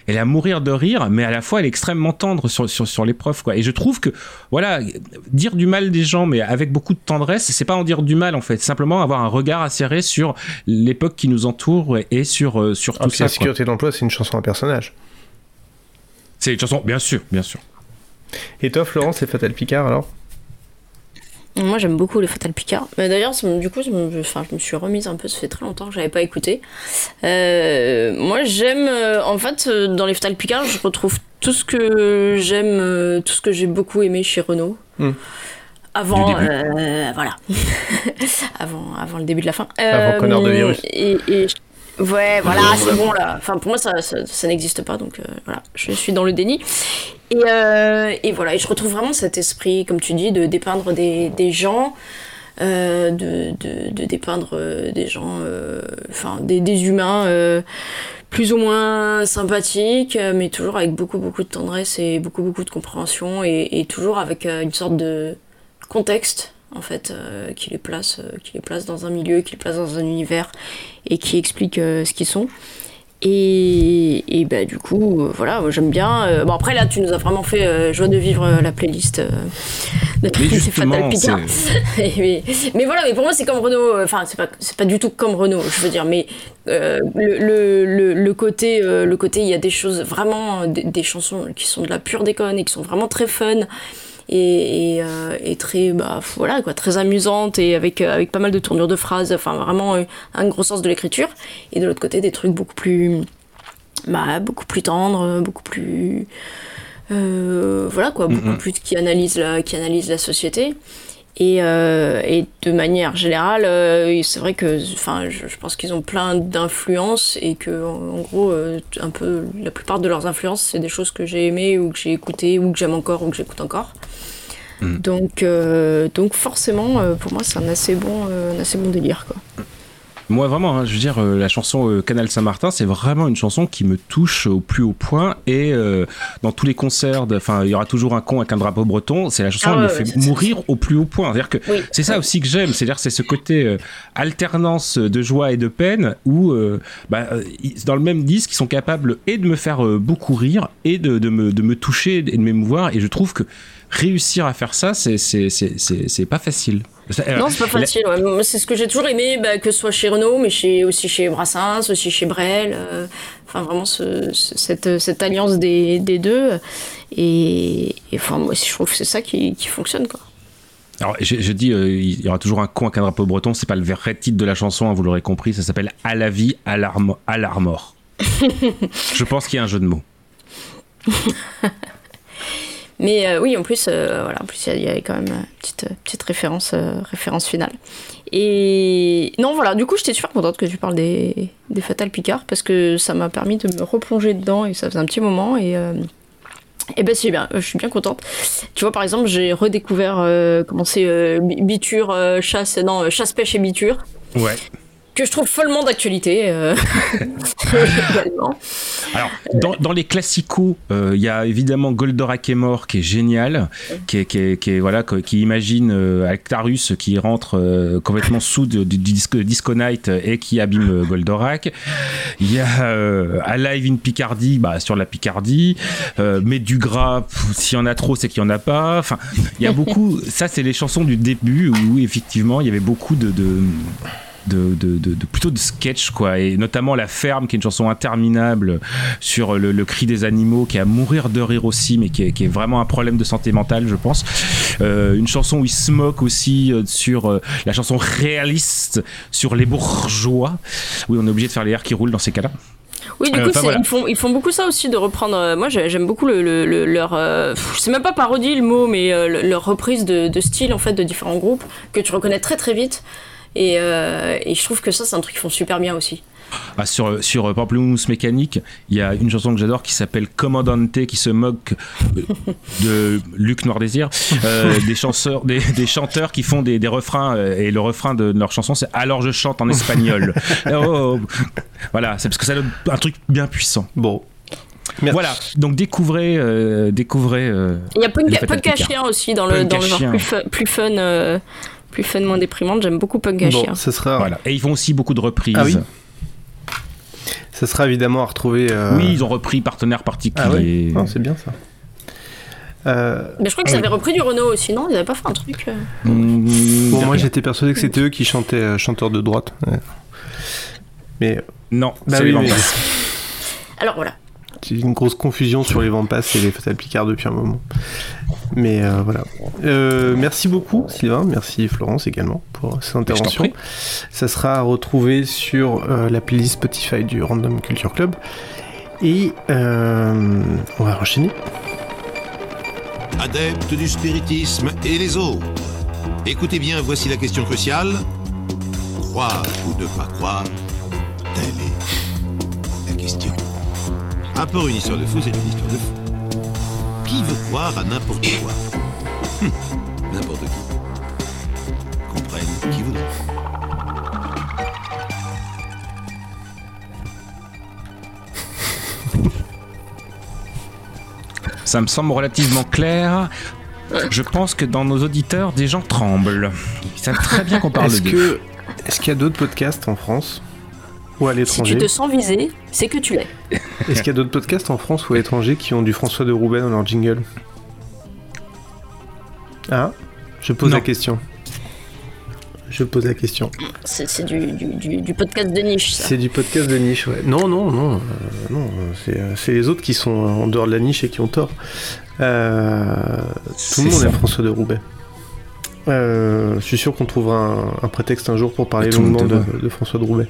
elle est à mourir de rire, mais à la fois elle est extrêmement tendre sur, sur, sur. Quoi. Et je trouve que, voilà, dire du mal des gens, mais avec beaucoup de tendresse, c'est pas en dire du mal en fait, c'est simplement avoir un regard acéré sur l'époque qui nous entoure et sur, euh, sur Ah, tout ça. la sécurité de l'emploi, c'est une chanson à personnage. C'est une chanson, bien sûr, bien sûr. Et toi, Florence, c'est Fatal Picard alors? Moi j'aime beaucoup les Fatal Picard. Mais d'ailleurs, du coup, je me, enfin, je me suis remise un peu, ça fait très longtemps que j'avais pas écouté. Euh, moi j'aime, euh, en fait, euh, dans les Fatal Picard, je retrouve tout ce que j'aime, tout ce que j'ai beaucoup aimé chez Renault. Hmm. Avant, euh, voilà. avant, avant le début de la fin. Avant Connard de virus. Et, et- ouais, voilà, c'est bon là. Enfin, pour moi, ça, ça, ça n'existe pas, donc euh, voilà, je suis dans le déni. Et, euh, et voilà, et je retrouve vraiment cet esprit, comme tu dis, de dépeindre des, gens, euh, de, dépeindre euh, des gens, enfin des, humains plus ou moins sympathiques, mais toujours avec beaucoup beaucoup de tendresse et beaucoup beaucoup de compréhension, et, et toujours avec une sorte de contexte en fait qui les place, qui les place dans un milieu, qui les place dans un univers et qui explique ce qu'ils sont. Et, et bah, du coup, euh, voilà, moi, j'aime bien. Euh, bon, après, là, tu nous as vraiment fait euh, joie de vivre la playlist de Mais c'est Fatal mais, mais voilà, mais pour moi, c'est comme Renault. Enfin, c'est pas, c'est pas du tout comme Renault, je veux dire. Mais le, le, le, le côté, le côté, il y a des choses vraiment, des, des chansons qui sont de la pure déconne et qui sont vraiment très fun et, et, euh, et très bah voilà quoi très amusante et avec euh, avec pas mal de tournures de phrases enfin vraiment euh, un gros sens de l'écriture et de l'autre côté des trucs beaucoup plus bah beaucoup plus tendres beaucoup plus euh, voilà quoi beaucoup Mhm. plus qui analysent la qui analysent la société et, euh, et de manière générale, euh, c'est vrai que, enfin, je, je pense qu'ils ont plein d'influences et que, en, en gros, euh, un peu la plupart de leurs influences, c'est des choses que j'ai aimées ou que j'ai écoutées ou que j'aime encore ou que j'écoute encore. Mhm. Donc, euh, donc forcément, euh, pour moi, c'est un assez bon, euh, un assez bon délire, quoi. Moi, vraiment, hein, je veux dire, euh, la chanson euh, Canal Saint-Martin, c'est vraiment une chanson qui me touche au plus haut point. Et euh, dans tous les concerts, enfin, il y aura toujours un con avec un drapeau breton. C'est la chanson Ah qui me ouais, fait mourir au plus haut point. C'est-à-dire que Oui. c'est ça aussi que j'aime. C'est-à-dire, c'est ce côté alternance de joie et de peine où, bah, dans le même disque, ils sont capables et de me faire beaucoup rire et de, de me, de me toucher et de m'émouvoir. Et je trouve que réussir à faire ça, c'est c'est- c'est- c'est- c'est pas facile. Euh, Non, c'est pas facile. ouais. C'est ce que j'ai toujours aimé, bah, que ce soit chez Renault, mais chez, aussi chez Brassens, aussi chez Brel. euh, enfin, vraiment, ce- ce- cette, cette alliance des, des deux. Et, et, enfin, moi, je trouve que c'est ça qui, qui fonctionne, quoi. Alors, je, je dis, euh, il y aura toujours un con avec un drapeau breton. C'est pas le vrai titre de la chanson, hein, vous l'aurez compris. Ça s'appelle À la vie, à l'armor. je pense qu'il y a un jeu de mots. Mais euh, oui, en plus, euh, voilà, en plus, il y avait quand même une petite, euh, petite référence, euh, référence finale. Et non, voilà, du coup, j'étais super contente que tu parles des, des Fatal Picard parce que ça m'a permis de me replonger dedans et ça faisait un petit moment. Et, et ben, c'est bien, je suis bien contente. Tu vois, par exemple, j'ai redécouvert comment c'est bi- Biture, chasse, non, chasse, pêche et Biture Ouais. Que je trouve follement d'actualité. euh, également. Alors, dans, dans les classicos, euh, il y a évidemment Goldorak est mort, qui est génial, qui, est, qui, est- qui est, voilà, qui, imagine euh, Actarus qui rentre euh, complètement sous du, du disco, Disco Night et qui abîme euh, Goldorak. Il y a euh, Alive in Picardie, bah, sur la Picardie, euh, mais du gras, s'il y en a trop, c'est qu'il y en a pas. Enfin, il y a beaucoup. Ça, c'est les chansons du début où effectivement il y avait beaucoup de- de de, de, de- de- plutôt de sketch quoi et notamment la ferme qui est une chanson interminable sur le, le cri des animaux qui est à mourir de rire aussi mais qui est, qui est vraiment un problème de santé mentale je pense Euh, une chanson où il se moque aussi euh, sur euh, la chanson réaliste sur les bourgeois oui on est obligé de faire les airs qui roulent dans ces cas là Oui, du Euh, coup, voilà. ils, font, ils font beaucoup ça aussi de reprendre. euh, moi, j'ai- j'aime beaucoup le, le- le- leur. euh, pff, c'est même pas parodie le mot, mais euh, le- leur reprise de, de style en fait de différents groupes que tu reconnais très très vite. Et, euh, et je trouve que ça, c'est un truc qu'ils font super bien aussi. Ah, sur, sur euh, Pamplemousse Mécanique, il y a une chanson que j'adore qui s'appelle Commandante qui se moque euh, de Luc Noir Désir, euh, des, des, des chanteurs qui font des, des refrains euh, et le refrain de, leur chanson c'est Alors je chante en espagnol. Oh, oh, oh. Voilà, c'est parce que ça donne un truc bien puissant. Bon. Voilà, donc découvrez. euh, découvrez euh, Il y a à Picard. chien aussi dans le, dans le genre plus fun, plus fun, euh, plus fun, moins déprimante. J'aime beaucoup Punk à Bon, chien. ce sera, Voilà. Et ils font aussi beaucoup de reprises. Ah oui ce sera évidemment à retrouver. euh, Oui, ils ont repris partenaire Ah particulier. oui, Non, c'est bien ça. Euh, Mais je crois qu'ils oui. avaient repris du Renault aussi, non? Ils avaient pas fait un truc. euh Mmh, bon, moi j'étais persuadé que c'était eux qui chantaient euh, chanteur de droite. Ouais. Mais Non, Bah c'est oui, les mais- Vampas. Alors voilà. Une grosse confusion sur les Vampas et les Fatal Picard depuis un moment. Mais euh, voilà. Euh, merci beaucoup Sylvain, merci Florence également pour ces interventions. prie. Ça sera à retrouver sur euh, la playlist Spotify du Random Culture Club. Et euh, on va enchaîner. Adeptes du spiritisme et les autres. Écoutez bien, voici la question cruciale. Croire ou ne pas croire, telle est la question. Un peu une histoire de fou, c'est une histoire de fou. Qui veut croire à n'importe quoi? Hum, N'importe qui. Comprenne qui voudra. Ça me semble relativement clair. Je pense que dans nos auditeurs, des gens tremblent. Ils savent très bien qu'on parle Est-ce d'eux. que est-ce qu'il y a d'autres podcasts en France? Ou à Si l'étranger tu te sens visé, c'est que tu l'es. Est-ce qu'il y a d'autres podcasts en France ou à l'étranger qui ont du François de Roubaix dans leur jingle? Ah Je pose Non. la question. Je pose la question. C'est du, du, du, du podcast de niche, ça. C'est du podcast de niche, ouais. Non, non, non, euh, non. euh, C'est, les autres qui sont en dehors de la niche et qui ont tort. Euh, tout le monde ça. est François de Roubaix. Euh, je suis sûr qu'on trouvera un, un prétexte un jour pour parler longuement de François de Roubaix.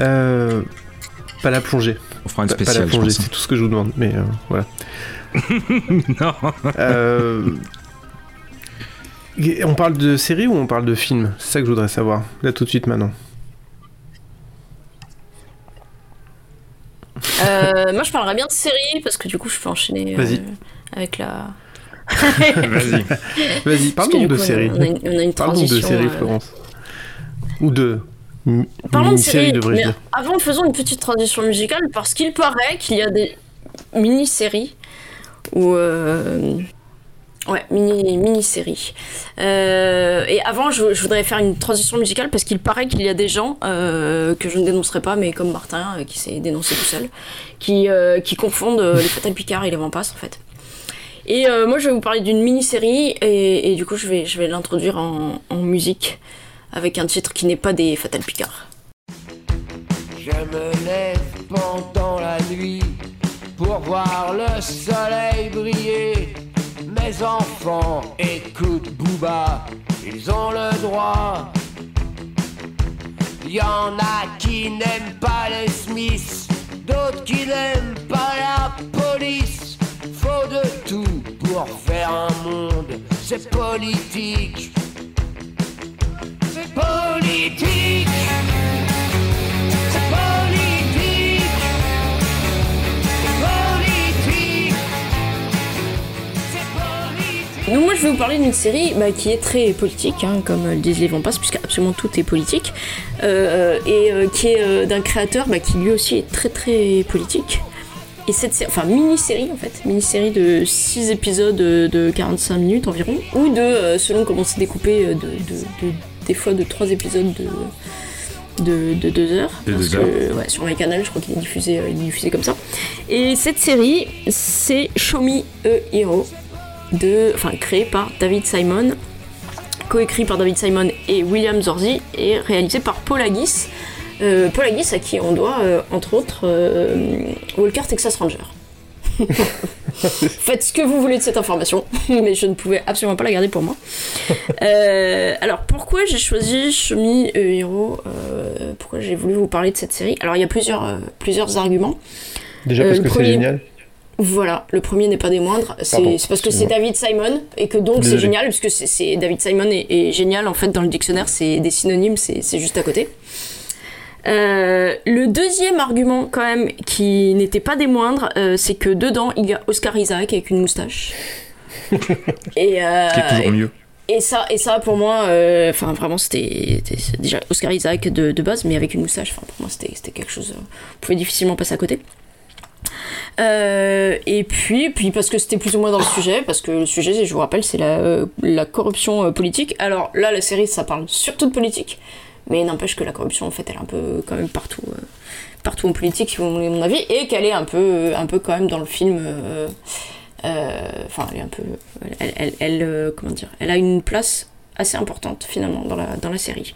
Euh, pas la plongée. On fera une Pas- pas spéciale, la plongée, pense. c'est tout ce que je vous demande. Mais euh, voilà. non. Euh, on parle de série ou on parle de film? C'est ça que je voudrais savoir. Là tout de suite maintenant. Euh, moi, je parlerais bien de série parce que du coup, je peux enchaîner euh, Vas-y. avec la. Vas-y. Vas-y, du de coup, série. On a une, on a une Parle donc transition. de série, euh, Florence. Ou de Parlons de séries, mais dire. avant faisons une petite transition musicale parce qu'il paraît qu'il y a des mini-séries ou euh, ouais mini mini-séries. Euh, et avant, je, je voudrais faire une transition musicale parce qu'il paraît qu'il y a des gens euh, que je ne dénoncerai pas, mais comme Martin qui s'est dénoncé tout seul, qui qui confondent les Fatal Picard et les Vampas en fait. Et moi, je vais vous parler d'une mini-série et, et du coup, je vais je vais l'introduire en, en musique avec un titre qui n'est pas des Fatal Picard. Je me lève pendant la nuit pour voir le soleil briller. Mes enfants écoutent Booba, ils ont le droit. Y en a qui n'aiment pas les Smiths, d'autres qui n'aiment pas la police. Faut de tout pour faire un monde, c'est politique. Politique. C'est politique. Politique. Politique. Donc moi je vais vous parler d'une série bah, qui est très politique, hein, comme le disent les Vampas, puisque absolument tout est politique, euh, et euh, qui est euh, d'un créateur bah, qui lui aussi est très très politique. Et cette série, enfin mini-série en fait, mini-série de 6 épisodes euh, de 45 minutes environ, ou de, euh, selon comment c'est découpé, euh, de- de- des fois de 3 épisodes de, de, de 2 heures. De parce deux que, heures. ouais, sur my canal, je crois qu'il est diffusé, euh, il est diffusé comme ça. Et cette série, c'est Show Me a Hero, de, enfin créé par David Simon, coécrit par David Simon et William Zorzi, et réalisé par Paul Haggis. Euh, Paul Haggis à qui on doit, euh, entre autres, Walker Texas Ranger. Faites ce que vous voulez de cette information, mais je ne pouvais absolument pas la garder pour moi. Euh, alors pourquoi j'ai choisi Shomi a Hero euh, Pourquoi j'ai voulu vous parler de cette série? Alors il y a plusieurs, euh, plusieurs arguments. Déjà Euh, parce que c'est génial. Voilà, le premier n'est pas des moindres. C'est parce que c'est. David Simon et que donc c'est génial, puisque c'est- c'est David Simon est, est génial en fait dans le dictionnaire, c'est des synonymes, c'est juste à côté. Euh, le deuxième argument quand même qui n'était pas des moindres, euh, c'est que dedans il y a Oscar Isaac avec une moustache. et, euh, Ce qui est toujours mieux. et ça, et ça pour moi, enfin vraiment c'était déjà Oscar Isaac de, de base, mais avec une moustache. Enfin pour moi c'était quelque chose, on pouvait difficilement passer à côté. Euh, et puis, puis parce que c'était plus ou moins dans le sujet, parce que le sujet, je vous rappelle, c'est la, euh, la corruption euh, politique. Alors là, la série, ça parle surtout de politique, mais n'empêche que la corruption, en fait, elle est un peu quand même partout, euh, partout en politique, si vous voulez mon avis, et qu'elle est un peu, euh, un peu quand même dans le film. euh, Enfin, elle est un peu, elle, elle, comment dire, elle a une place assez importante finalement dans la, dans la série.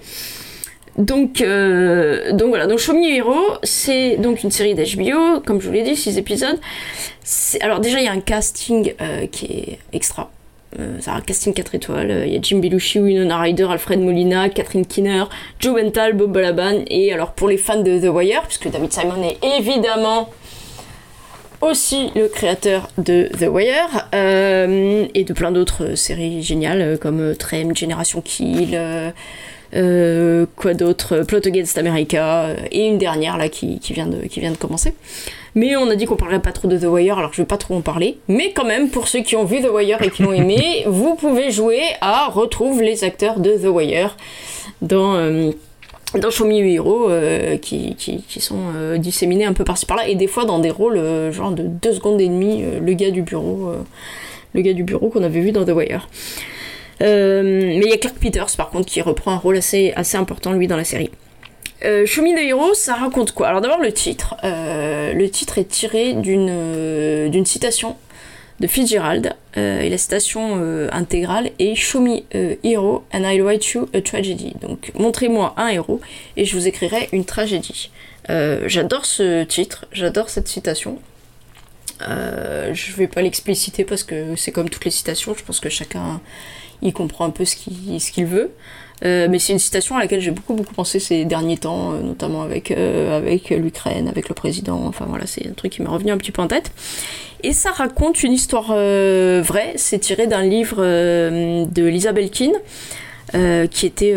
Donc, donc voilà, donc Show Me Hero, c'est donc une série d'HBO, comme je vous l'ai dit, 6 épisodes. Alors déjà, il y a un casting qui est extra. Euh, c'est un casting 4 étoiles. Euh, Il y a Jim Belushi, Winona Ryder, Alfred Molina, Catherine Kinner, Joe Bental, Bob Balaban. Et alors pour les fans de The Wire, puisque David Simon est évidemment aussi le créateur de The Wire euh, et de plein d'autres séries géniales euh, comme euh, Trem, Generation Kill, euh, euh, quoi d'autre, Plot Against America euh, et une dernière là qui vient de, qui vient de commencer. Mais on a dit qu'on parlerait pas trop de The Wire, alors je vais pas trop en parler. Mais quand même, pour ceux qui ont vu The Wire et qui l'ont aimé, vous pouvez jouer à retrouve les acteurs de The Wire dans euh, dans Show Me Your Hero euh, qui, qui, qui sont euh, disséminés un peu par-ci par-là et des fois dans des rôles euh, genre de 2 secondes et demie, le gars du bureau, le gars du bureau qu'on avait vu dans The Wire. Mais il y a Clark Peters par contre qui reprend un rôle assez, assez important lui dans la série. Euh, Me the Hero, ça raconte quoi? Alors d'abord le titre. Euh, le titre est tiré d'une euh, citation de Fitzgerald euh, et la citation intégrale est Show me a hero and I'll write you a tragedy. Donc montrez-moi un héros et je vous écrirai une tragédie. J'adore ce titre, j'adore cette citation. Je vais pas l'expliciter parce que c'est comme toutes les citations, je pense que chacun il comprend un peu ce qu'il veut. Euh, mais c'est une citation à laquelle j'ai beaucoup beaucoup pensé ces derniers temps, euh, notamment avec, euh, avec l'Ukraine, avec le président, enfin voilà, c'est un truc qui m'est revenu un petit peu en tête. Et ça raconte une histoire vraie, c'est tiré d'un livre de Lisa Belkin, qui, était,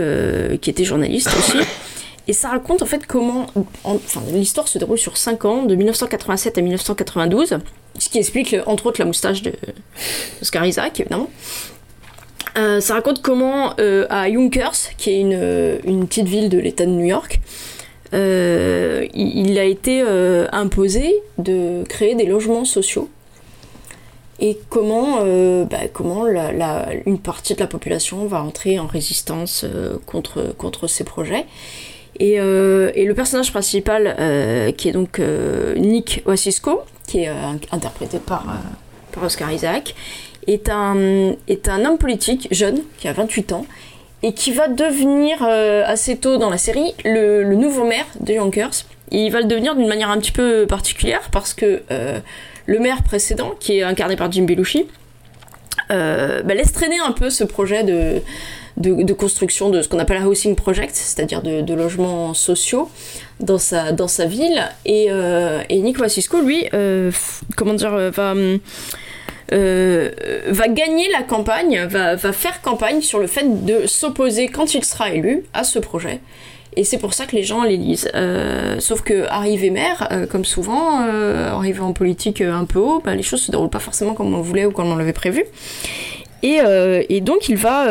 qui était journaliste aussi. Et ça raconte en fait comment. en- Enfin, l'histoire se déroule sur 5 ans, de 1987 à 1992, ce qui explique entre autres la moustache de Oscar Isaac, évidemment. Euh, ça raconte comment euh, à Yonkers, qui est une, euh, une petite ville de l'État de New York, il, a été imposé de créer des logements sociaux. Et comment, bah, comment une partie de la population va entrer en résistance contre, contre ces projets. Et, et le personnage principal, qui est donc Nick Wassisko, qui est interprété par, par Oscar Isaac, est un, est un homme politique jeune, qui a 28 ans, et qui va devenir euh, assez tôt dans la série le, nouveau maire de Yonkers. Et il va le devenir d'une manière un petit peu particulière parce que euh, le maire précédent, qui est incarné par Jim Belushi, euh, bah, laisse traîner un peu ce projet de, de, construction de ce qu'on appelle un housing project, c'est-à-dire de, logements sociaux dans sa, dans sa ville. Et, et Nick lui, comment dire, va, hum, euh, va gagner la campagne, va, faire campagne sur le fait de s'opposer, quand il sera élu, à ce projet. Et c'est pour ça que les gens l'élisent. Euh, sauf que arrivé maire, euh, comme souvent, arrivé en politique un peu haut, bah, les choses se déroulent pas forcément comme on voulait ou comme on l'avait prévu. Et, et donc il va,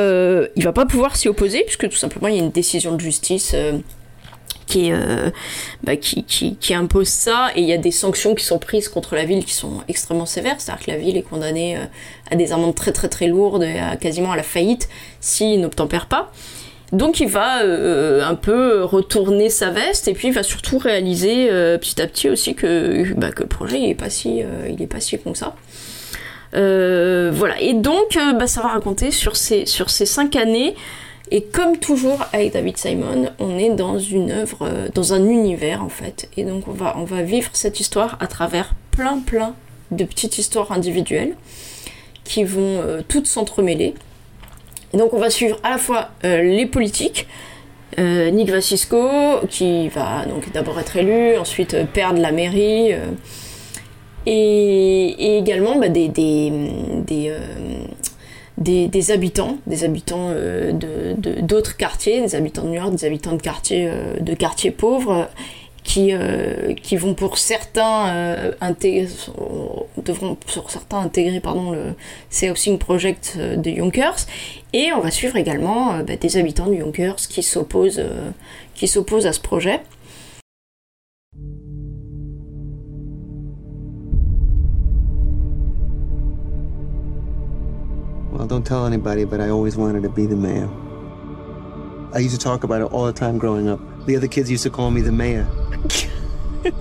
il va pas pouvoir s'y opposer puisque tout simplement il y a une décision de justice euh, bah, qui, qui, impose ça et il y a des sanctions qui sont prises contre la ville qui sont extrêmement sévères. C'est-à-dire que la ville est condamnée euh, à des amendes très très très lourdes et à, quasiment à la faillite s'il n'obtempère pas. Donc il va euh, un peu retourner sa veste et puis il va surtout réaliser petit à petit aussi que, bah, que le projet il est pas si, il pas si con que ça. Voilà, et donc bah, ça va raconter sur ces cinq années. Et comme toujours avec David Simon, on est dans une œuvre, euh, dans un univers en fait. Et donc on va, on va vivre cette histoire à travers plein plein de petites histoires individuelles qui vont euh, toutes s'entremêler. Donc on va suivre à la fois euh, les politiques, euh, Nick qui va donc d'abord être élu, ensuite perdre la mairie, et, également bah, des, des, des, des, habitants, des habitants euh, de- d'autres quartiers, des habitants de New York, des habitants de quartiers, euh, de quartiers pauvres, qui, euh, qui vont pour certains intégrer, devront pour certains intégrer pardon, le ces Housing Project de Yonkers. Et on va suivre également bah, des habitants de Yonkers qui s'opposent qui s'opposent à ce projet. Well, don't tell anybody, but I always wanted to be the mayor. I used to talk about it all the time growing up. The other kids used to call me the mayor.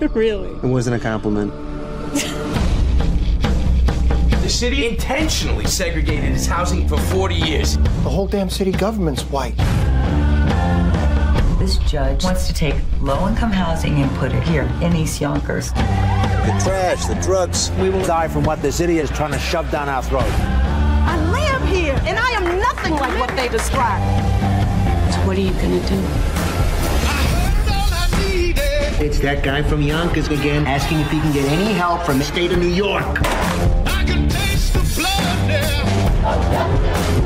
really? It wasn't a compliment. The city intentionally segregated its housing for 40 years. The whole damn city government's white. This judge wants to take low-income housing and put it here in East Yonkers. The trash, the drugs. We will die from what the city is trying to shove down our throat. I live here, and I am nothing like what they describe. So what are you gonna do? It's that guy from Yonkers again asking if he can get any help from the state of New York. Stand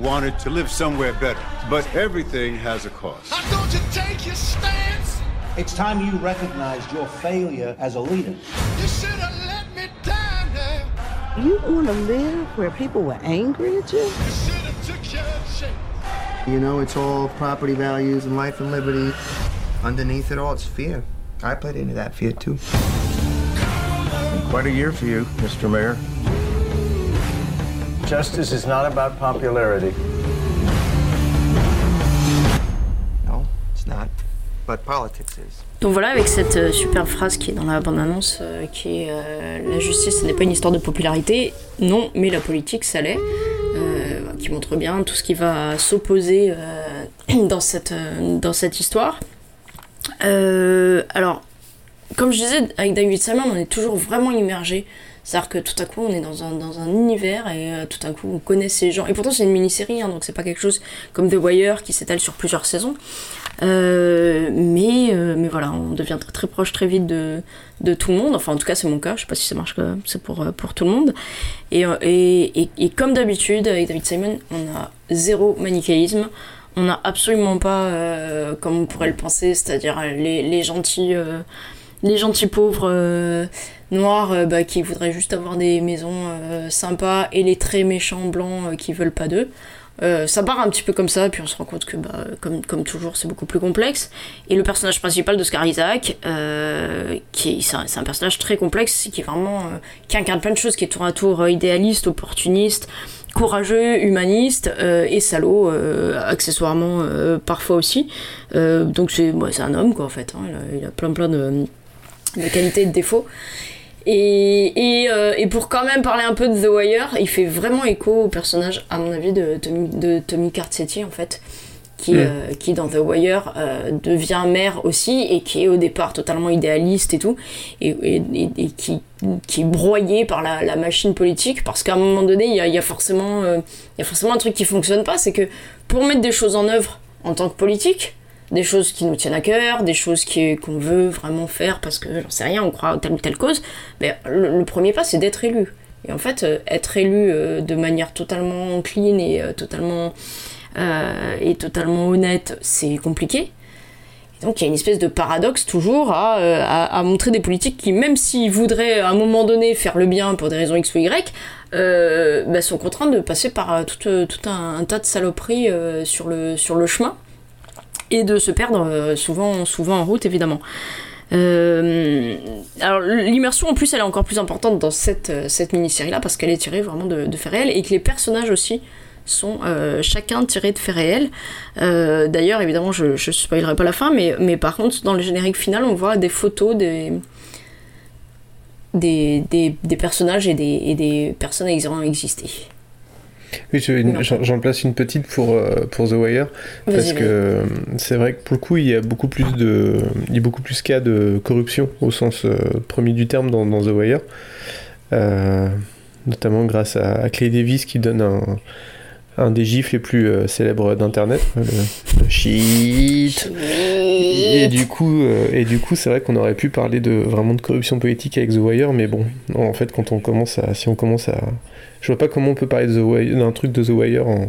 wanted to live somewhere better, but everything has a cost. Now don't you take your stance? It's time you recognized your failure as a leader. You eh? want to live where people were angry at you? You know, it's all property values and life and liberty. Underneath it all, it's fear. I played into that fear too. Quite a year for you, Mr. Mayor. Justice is not about popularity. No, it's not. But politics is. Donc voilà, avec cette euh, superbe phrase qui est dans la bande-annonce, euh, qui est euh, La justice, ce n'est pas une histoire de popularité. Non, mais la politique, ça l'est. Euh, qui montre bien tout ce qui va s'opposer euh, dans, cette, euh, dans cette histoire. Euh, alors, comme je disais, avec David Simon, on est toujours vraiment immergé. C'est-à-dire que tout à coup, on est dans un, dans un univers et euh, tout à coup, on connaît ces gens. Et pourtant, c'est une mini-série, hein, donc c'est pas quelque chose comme The Wire qui s'étale sur plusieurs saisons. Euh, mais, euh, mais voilà, on devient très, proche très vite de, de tout le monde. Enfin, en tout cas, c'est mon cas. Je sais pas si ça marche c'est pour, pour tout le monde. Et, et, et, comme d'habitude, avec David Simon, on a zéro manichéisme. On n'a absolument pas, comme on pourrait le penser, c'est-à-dire les, les gentils, les gentils pauvres noirs euh, bah, qui voudraient juste avoir des maisons euh, sympas et les très méchants blancs euh, qui veulent pas d'eux. Ça part un petit peu comme ça, puis on se rend compte que, bah, comme, toujours, c'est beaucoup plus complexe. Et le personnage principal d'Oscar Isaac, euh, qui est, c'est un, personnage très complexe, qui est vraiment, qui incarne plein de choses, qui est tour à tour idéaliste, opportuniste, courageux, humaniste et salaud, accessoirement parfois aussi. Donc c'est, un homme quoi en fait. hein. Il, a, il a plein plein de, de qualités et de défauts. Et, et, euh, et pour quand même parler un peu de The Wire, il fait vraiment écho au personnage, à mon avis, de Tommy, de Tommy Carcetti, en fait, qui, Mm. euh, qui dans The Wire euh, devient maire aussi, et qui est au départ totalement idéaliste et tout, et, et, qui, qui est broyé par la, la machine politique, parce qu'à un moment donné, il y a, y, a forcément, y a forcément un truc qui fonctionne pas, c'est que pour mettre des choses en œuvre en tant que politique, des choses qui nous tiennent à cœur, des choses qu'on veut vraiment faire parce que j'en sais rien, on croit à telle ou telle cause, mais le, premier pas c'est d'être élu. Et en fait, euh, être élu euh, de manière totalement clean et euh, totalement, et totalement honnête, c'est compliqué. Et donc il y a une espèce de paradoxe toujours à, à, montrer des politiques qui, même s'ils voudraient à un moment donné faire le bien pour des raisons X ou Y, bah, sont contraints de passer par tout, tout un, un tas de saloperies sur, le, sur le chemin et de se perdre euh, souvent, souvent en route évidemment. Euh, alors l'immersion en plus elle est encore plus importante dans cette, euh, cette mini-série là parce qu'elle est tirée vraiment de, faits réels et que les personnages aussi sont chacun tirés de faits réels. D'ailleurs évidemment je, je spoilerai pas la fin mais, mais par contre dans le générique final on voit des photos des, des, des, des personnages et des, et des personnes ayant existé. Oui, j'en place une petite pour, euh, pour The Wire, parce que c'est vrai que pour le coup, il y a beaucoup plus de, il y a beaucoup plus cas de corruption au sens euh, premier du terme dans, dans The Wire, Euh, notamment grâce à, à Clay Davis qui donne un, un des gifs les plus euh, célèbres d'Internet, le, le shit. Et du coup, et du coup, c'est vrai qu'on aurait pu parler de vraiment de corruption politique avec The Wire, mais bon, en fait, quand on commence à, si on commence à, je vois pas comment on peut parler de The Wire, d'un truc de The Wire en,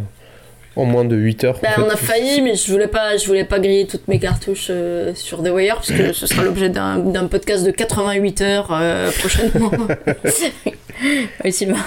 en moins de 8 heures. en fait. on a failli, mais je voulais pas, je voulais pas griller toutes mes cartouches euh, sur The Wire parce que ce sera l'objet d'un d'un podcast de 88 heures euh, prochainement. oui, Sylvain.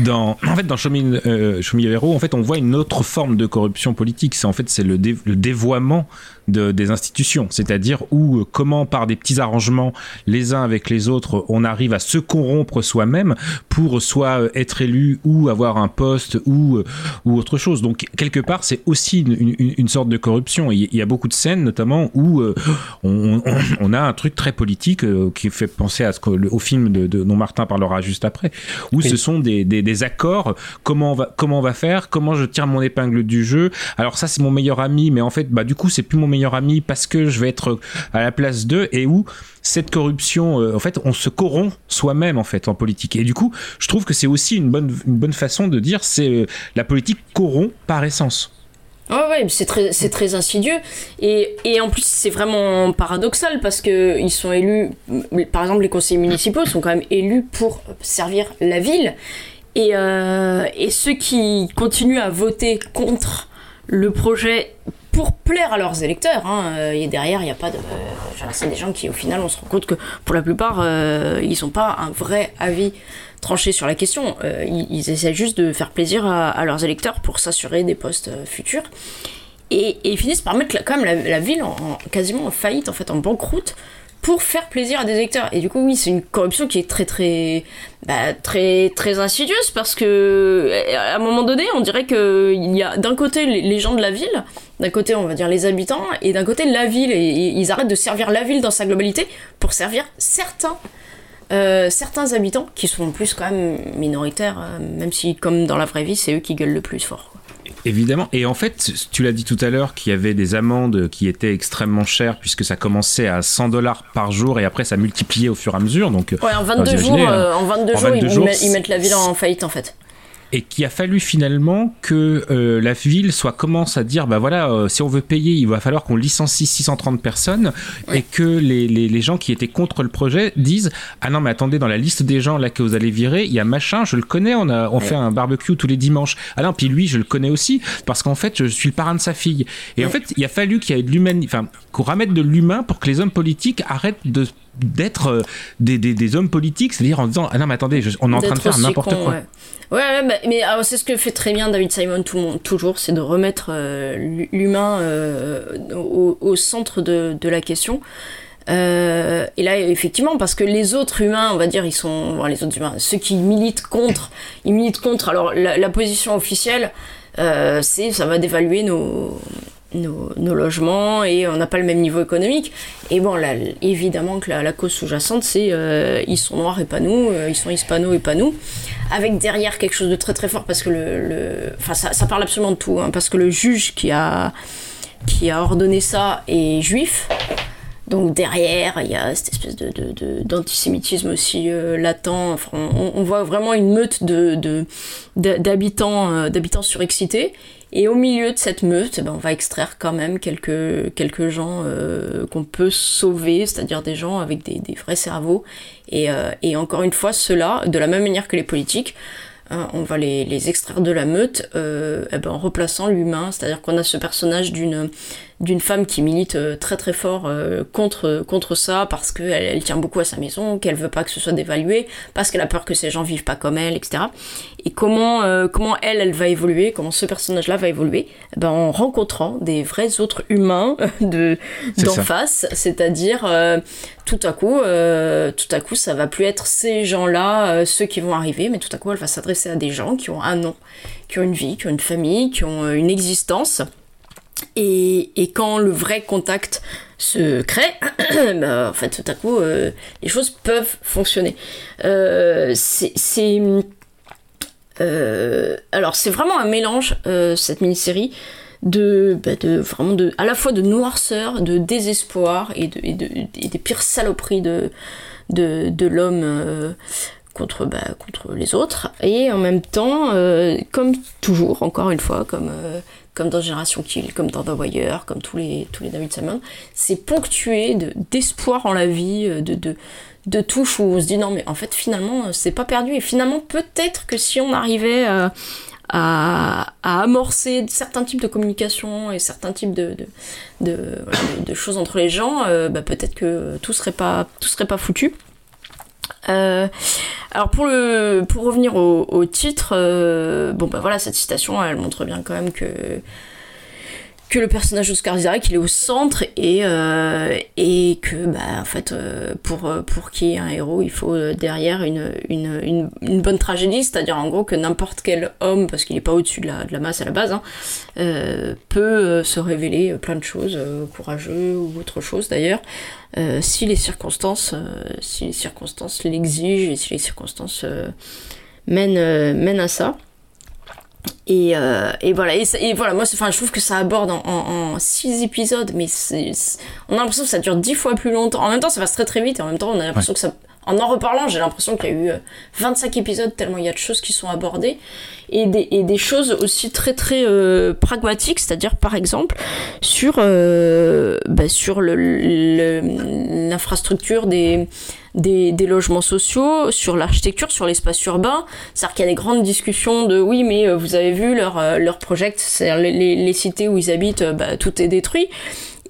Dans, en fait, dans Show Me, euh, en fait, on voit une autre forme de corruption politique. C'est en fait c'est le, dé- le dévoiement de, des institutions, c'est-à-dire où euh, comment par des petits arrangements les uns avec les autres, on arrive à se corrompre soi-même pour soit euh, être élu ou avoir un poste ou euh, ou autre chose. Donc quelque part, c'est aussi une, une- une sorte de corruption. Il y a beaucoup de scènes, notamment où on, on- on a un truc très politique qui fait penser à ce que, au film de, de dont Martin parlera juste après, où ce sont des, des, des accords. Comment on va comment on va faire? Comment je tire mon épingle du jeu? Alors ça c'est mon meilleur ami, mais en fait bah du coup c'est plus mon meilleur ami parce que je vais être à la place d'eux et où cette corruption, euh, en fait, on se corrompt soi-même en fait en politique. Et du coup, je trouve que c'est aussi une bonne une bonne façon de dire c'est euh, la politique corrompt par essence. Ouais, ouais, c'est très, c'est très insidieux. Et, et en plus, c'est vraiment paradoxal parce que ils sont élus, par exemple, les conseillers municipaux sont quand même élus pour servir la ville. Et, euh, et ceux qui continuent à voter contre le projet pour plaire à leurs électeurs, hein, et derrière, il n'y a pas de. c'est des gens qui, au final, on se rend compte que pour la plupart, euh, ils n'ont pas un vrai avis tranché sur la question. Euh, ils, essaient juste de faire plaisir à, leurs électeurs pour s'assurer des postes euh, futurs. Et, ils finissent par mettre la- quand même la, la ville en, en- quasiment en faillite, en fait, en banqueroute, pour faire plaisir à des électeurs. Et du coup, oui, c'est une corruption qui est très, très, bah, très, très insidieuse parce que, à un moment donné, on dirait que il y a d'un côté les, gens de la ville, d'un côté, on va dire les habitants, et d'un côté la ville. Et, et ils arrêtent de servir la ville dans sa globalité pour servir certains. euh, certains habitants qui sont en plus quand même minoritaires, euh, même si comme dans la vraie vie c'est eux qui gueulent le plus fort. Évidemment. Et en fait, tu l'as dit tout à l'heure qu'il y avait des amendes qui étaient extrêmement chères puisque ça commençait à 100 dollars par jour et après ça multipliait au fur et à mesure. Donc, Ouais, en euh, 22 vous jours, imaginez, euh, hein, en 22 en jours, 22 ils, jours, mettent, ils mettent la ville en faillite en fait. Et qu'il a fallu finalement que euh, la ville soit commence à dire bah voilà euh, si on veut payer il va falloir qu'on licencie 630 personnes et que les, les, les, gens qui étaient contre le projet disent ah non mais attendez dans la liste des gens là que vous allez virer il y a machin je le connais on a on fait un barbecue tous les dimanches. Ah non puis lui je le connais aussi parce qu'en fait je suis le parrain de sa fille et en fait il a fallu qu'il y ait de l'humain enfin qu'on ramène de l'humain pour que les hommes politiques arrêtent de d'être euh, des, des, des, hommes politiques, c'est-à-dire en disant ah non mais attendez, je, on est en train de faire n'importe quoi. Ouais, ouais bah, mais c'est ce que fait très bien David Simon tout, toujours, c'est de remettre euh, l'humain euh, au, au, centre de, de la question. Euh, et là, effectivement, parce que les autres humains, on va dire, ils sont. Bon, les autres humains, ceux qui militent contre, ils militent contre. Alors, la, la position officielle, c'est ça va dévaluer nos, nos, logements et on n'a pas le même niveau économique. Et bon, là, évidemment que la, cause sous-jacente, c'est euh, ils sont noirs et pas nous, euh, ils sont hispano et pas nous. Avec derrière quelque chose de très très fort parce que le. Enfin, ça, parle absolument de tout, hein, parce que le juge qui a, qui a ordonné ça est juif. Donc derrière, il y a cette espèce de, d'antisémitisme aussi euh, latent. Enfin, on, voit vraiment une meute de, d'habitants surexcités. Et au milieu de cette meute, eh ben, on va extraire quand même quelques, gens euh, qu'on peut sauver, c'est-à-dire des gens avec des, vrais cerveaux. Et, euh, et encore une fois, ceux-là, de la même manière que les politiques, hein, on va les, les, extraire de la meute euh, eh ben, en replaçant l'humain, c'est-à-dire qu'on a ce personnage d'une d'une femme qui milite euh, très très fort euh, contre, contre ça parce qu'elle elle tient beaucoup à sa maison, qu'elle veut pas que ce soit dévalué, parce qu'elle a peur que ces gens vivent pas comme elle, etc. Et comment, euh, comment elle, elle va évoluer, comment ce personnage-là va évoluer? Eh ben, En rencontrant des vrais autres humains de, d'en face, c'est-à-dire tout à coup, tout à coup, ça va plus être ces gens-là, ceux qui vont arriver, mais tout à coup, elle va s'adresser à des gens qui ont un nom, qui ont une vie, qui ont une famille, qui ont une existence et, quand le vrai contact se crée, bah, en fait, tout à coup, euh, les choses peuvent fonctionner. Euh, c'est, euh, alors, c'est vraiment un mélange cette mini-série de, bah, de vraiment de, à la fois de noirceur, de désespoir et, de, des pires saloperies de, de, l'homme contre, bah, contre les autres. Et en même temps, comme toujours, encore une fois, comme comme dans Génération Kill, comme dans The Wire, comme tous les, tous les David Simon, c'est ponctué d'espoir en la vie, euh, de, de, de touches où on se dit non mais en fait finalement c'est pas perdu et finalement peut-être que si on arrivait à, à, à, amorcer certains types de communication et certains types de, de, de, choses entre les gens, euh, bah peut-être que tout serait pas tout serait pas foutu. Euh, alors pour pour revenir au, au titre, euh, bon bah voilà cette citation elle montre bien quand même que que le personnage d'Oscar Isaac il est au centre et euh, et que bah en fait euh, pour pour qu'il y ait un héros il faut euh, derrière une une, une, une bonne tragédie. C'est-à-dire en gros que n'importe quel homme parce qu'il n'est pas au-dessus de la, de la masse à la base hein, euh, peut se révéler plein de choses courageux ou autre chose d'ailleurs si les circonstances si les circonstances l'exigent et si les circonstances mènent mènent à ça et, euh, et, voilà, et, et, voilà, moi, enfin, je trouve que ça aborde en, en, en six épisodes, mais on a l'impression que ça dure dix fois plus longtemps. En même temps, ça passe très très vite, et en même temps, on a l'impression ouais. que ça. En en reparlant, j'ai l'impression qu'il y a eu 25 épisodes, tellement il y a de choses qui sont abordées, et des, et des choses aussi très très euh, pragmatiques, c'est-à-dire par exemple sur, euh, bah, sur l'infrastructure des des, des, logements sociaux, sur l'architecture, sur l'espace urbain. C'est-à-dire qu'il y a des grandes discussions de oui, mais vous avez vu leur, leur project, c'est-à-dire les, les, les, cités où ils habitent, bah, tout est détruit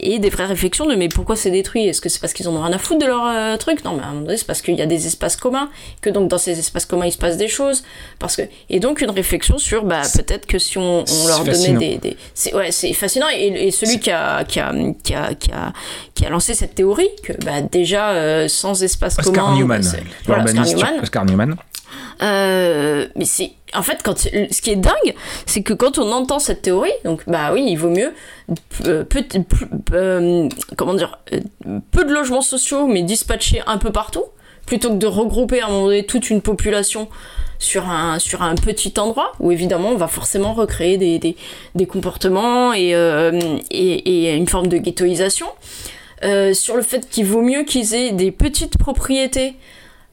et des vraies réflexions de mais pourquoi c'est détruit? Est-ce que c'est parce qu'ils en ont rien à foutre de leur euh, truc? Non, mais à un moment donné, c'est parce qu'il y a des espaces communs, que donc dans ces espaces communs il se passe des choses, parce que et donc une réflexion sur bah peut-être que si on, on leur donnait des, des... c'est ouais c'est fascinant. Et, et, celui qui a qui a, qui a qui a qui a lancé cette théorie que bah déjà euh, sans espace commun, Newman, bah, voilà, Oscar Newman, Oscar Newman. Euh, mais c'est en fait quand ce qui est dingue c'est que quand on entend cette théorie donc bah oui il vaut mieux peu, peu, euh, comment dire peu de logements sociaux mais dispatchés un peu partout plutôt que de regrouper à un moment donné toute une population sur un, sur un petit endroit où évidemment on va forcément recréer des, des, des comportements et, euh, et, une forme de ghettoisation. Euh, sur le fait qu'il vaut mieux qu'ils aient des petites propriétés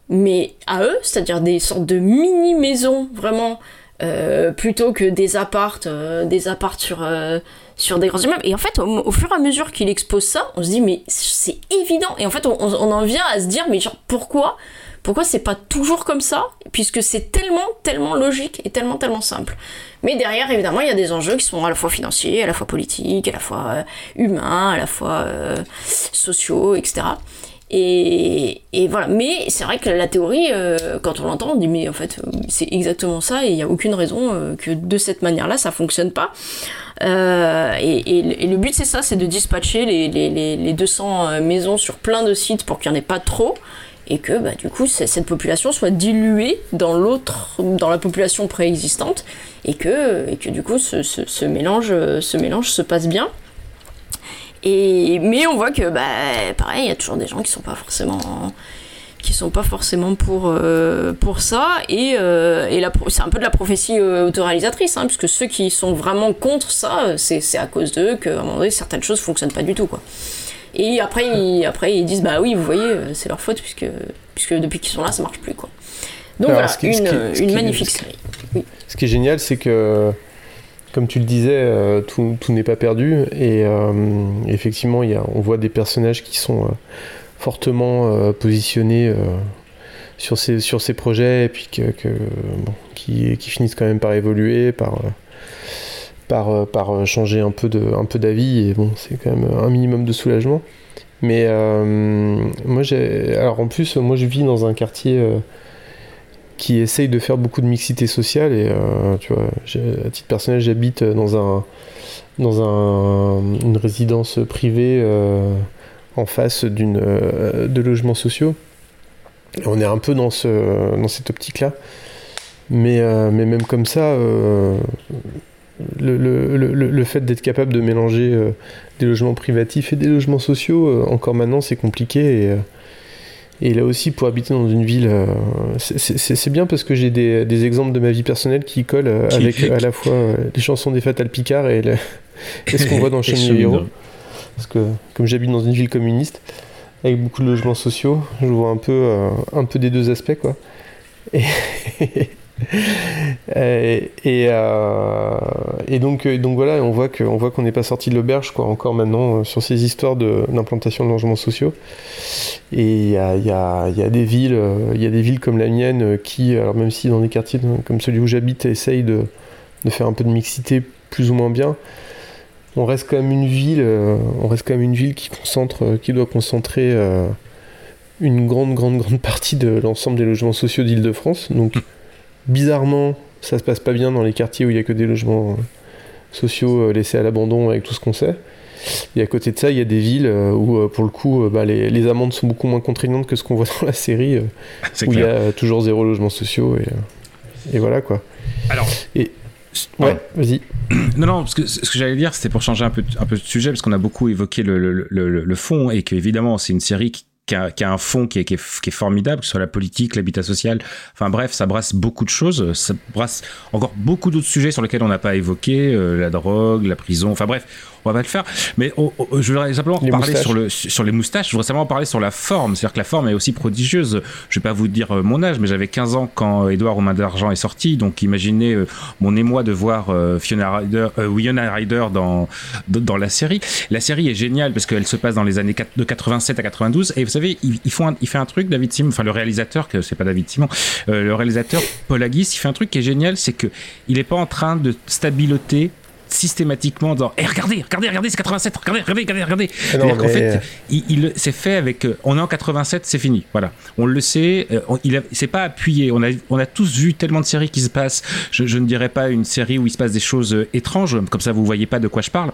mais à eux, c'est-à-dire des sortes de mini-maisons vraiment euh, plutôt que des appartes, euh, des appartes sur, euh, sur des grands immeubles. Et en fait, au, fur et à mesure qu'il expose ça, on se dit, mais c'est évident. Et en fait, on, en vient à se dire, mais genre, pourquoi pourquoi c'est pas toujours comme ça Puisque c'est tellement, tellement logique et tellement, tellement simple. Mais derrière, évidemment, il y a des enjeux qui sont à la fois financiers, à la fois politiques, à la fois humains, à la fois sociaux, etc. Et, voilà. Mais c'est vrai que la théorie, euh, quand on l'entend, on dit mais en fait c'est exactement ça et il n'y a aucune raison euh, que de cette manière-là ça fonctionne pas. Euh, et, le but c'est ça, c'est de dispatcher les, les, les 200 maisons sur plein de sites pour qu'il n'y en ait pas trop et que bah, du coup cette population soit diluée dans dans la population préexistante, et que, du coup ce mélange se passe bien. Et, mais on voit que bah, pareil, il y a toujours des gens qui sont pas forcément qui sont pas forcément pour, euh, pour ça et, euh, et c'est un peu de la prophétie euh, autoréalisatrice hein, puisque ceux qui sont vraiment contre ça c'est à cause d'eux qu'à un moment donné certaines choses fonctionnent pas du tout quoi. Et après ils, après, ils disent bah oui, vous voyez, c'est leur faute puisque, puisque depuis qu'ils sont là, ça marche plus quoi. Donc Alors, voilà, qui, une, qui, une magnifique série. Oui. Ce qui est génial, c'est que, comme tu le disais, euh, tout, n'est pas perdu. Et euh, effectivement, on voit des personnages qui sont euh, fortement positionnés sur, ces, projets et puis qui, finissent quand même par évoluer, par changer un peu d'avis et bon c'est quand même un minimum de soulagement mais moi j'ai alors en plus moi je vis dans un quartier qui essaye de faire beaucoup de mixité sociale et euh, tu vois à titre personnel j'habite dans un dans un, une résidence privée en face d'une de logements sociaux et on est un peu dans ce dans cette optique là mais mais même comme ça le, le, le, le, fait d'être capable de mélanger euh, des logements privatifs et des logements sociaux, euh, encore maintenant, c'est compliqué. Euh, et, là aussi, pour habiter dans une ville, c'est bien parce que j'ai des, des, exemples de ma vie personnelle qui collent avec à la fois les chansons des Fatal Picard et, et ce qu'on voit dans Chaîne Héros. Parce que comme j'habite dans une ville communiste, avec beaucoup de logements sociaux, je vois un peu, un peu des deux aspects. Quoi. Et euh, et, donc, donc voilà, on voit qu'on n'est pas sorti de l'auberge encore maintenant euh, sur ces histoires d'implantation de, de, logements sociaux. Et il y a, des villes, euh, il y a des villes comme la mienne qui, alors même si dans des quartiers comme celui où j'habite, essayent de, faire un peu de mixité plus ou moins bien, on reste quand même une ville, euh, on reste quand même une ville qui concentre, qui doit concentrer euh, une grande, grande, grande partie de l'ensemble des logements sociaux d'Île-de-France. Donc bizarrement, ça se passe pas bien dans les quartiers où il y a que des logements sociaux laissés à l'abandon avec tout ce qu'on sait. Et à côté de ça, il y a des villes où, pour le coup, bah, les, les, amendes sont beaucoup moins contraignantes que ce qu'on voit dans la série, où il y a toujours zéro logement sociaux. Et, et voilà quoi. Alors. Et, Ouais, vas-y. Non, non, parce que ce que j'allais dire, c'était pour changer un peu, un peu de sujet, parce qu'on a beaucoup évoqué le, le, le, le fond, et qu'évidemment, c'est une série qui qui a, un fond qui est, formidable, que ce soit la politique, l'habitat social. Enfin bref, ça brasse beaucoup de choses. Ça brasse encore beaucoup d'autres sujets sur lesquels on n'a pas évoqué, euh, la drogue, la prison. Enfin bref, on va pas le faire. Mais je voudrais simplement les parler sur, le, sur les moustaches. Je voudrais simplement parler sur la forme. C'est-à-dire que la forme est aussi prodigieuse. Je vais pas vous dire euh, mon âge, mais j'avais 15 ans quand Edouard aux mains d'argent est sorti. Donc imaginez euh, mon émoi de voir euh, Fiona Ryder, euh, Winona Ryder dans, dans la série. La série est géniale parce qu'elle se passe dans les années de 87 à 92. Et vous savez, il, il, font un, il fait un truc, David Simon, enfin le réalisateur, que c'est pas David Simon, euh, le réalisateur Paul Haggis, il fait un truc qui est génial, c'est que il est pas en train de stabiloter systématiquement dans hey, regardez regardez regardez c'est 87 regardez regardez regardez regardez. Non, mais... qu'en fait il, il c'est fait avec on est en 87 c'est fini voilà. On le sait on, il c'est pas appuyé on a on a tous vu tellement de séries qui se passent. Je, je ne dirais pas une série où il se passe des choses étranges comme ça vous voyez pas de quoi je parle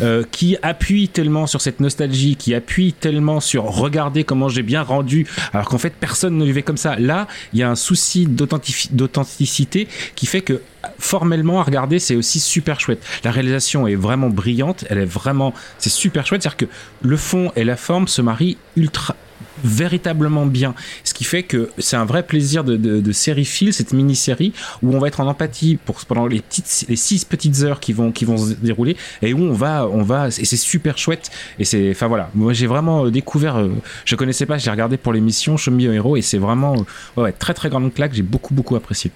euh, qui appuie tellement sur cette nostalgie, qui appuie tellement sur regarder comment j'ai bien rendu, alors qu'en fait personne ne vivait comme ça. Là, il y a un souci d'authenticité qui fait que formellement à regarder c'est aussi super chouette la réalisation est vraiment brillante elle est vraiment c'est super chouette c'est à dire que le fond et la forme se marient ultra véritablement bien. Ce qui fait que c'est un vrai plaisir de, de, série fil, cette mini-série, où on va être en empathie pour, pendant les, petites, les six petites heures qui vont, qui vont se dérouler, et où on va, on va, et c'est super chouette. Et c'est, enfin voilà, moi j'ai vraiment découvert, euh, je connaissais pas, j'ai regardé pour l'émission Show Me a Hero, et c'est vraiment, ouais, très très grande claque, j'ai beaucoup beaucoup apprécié.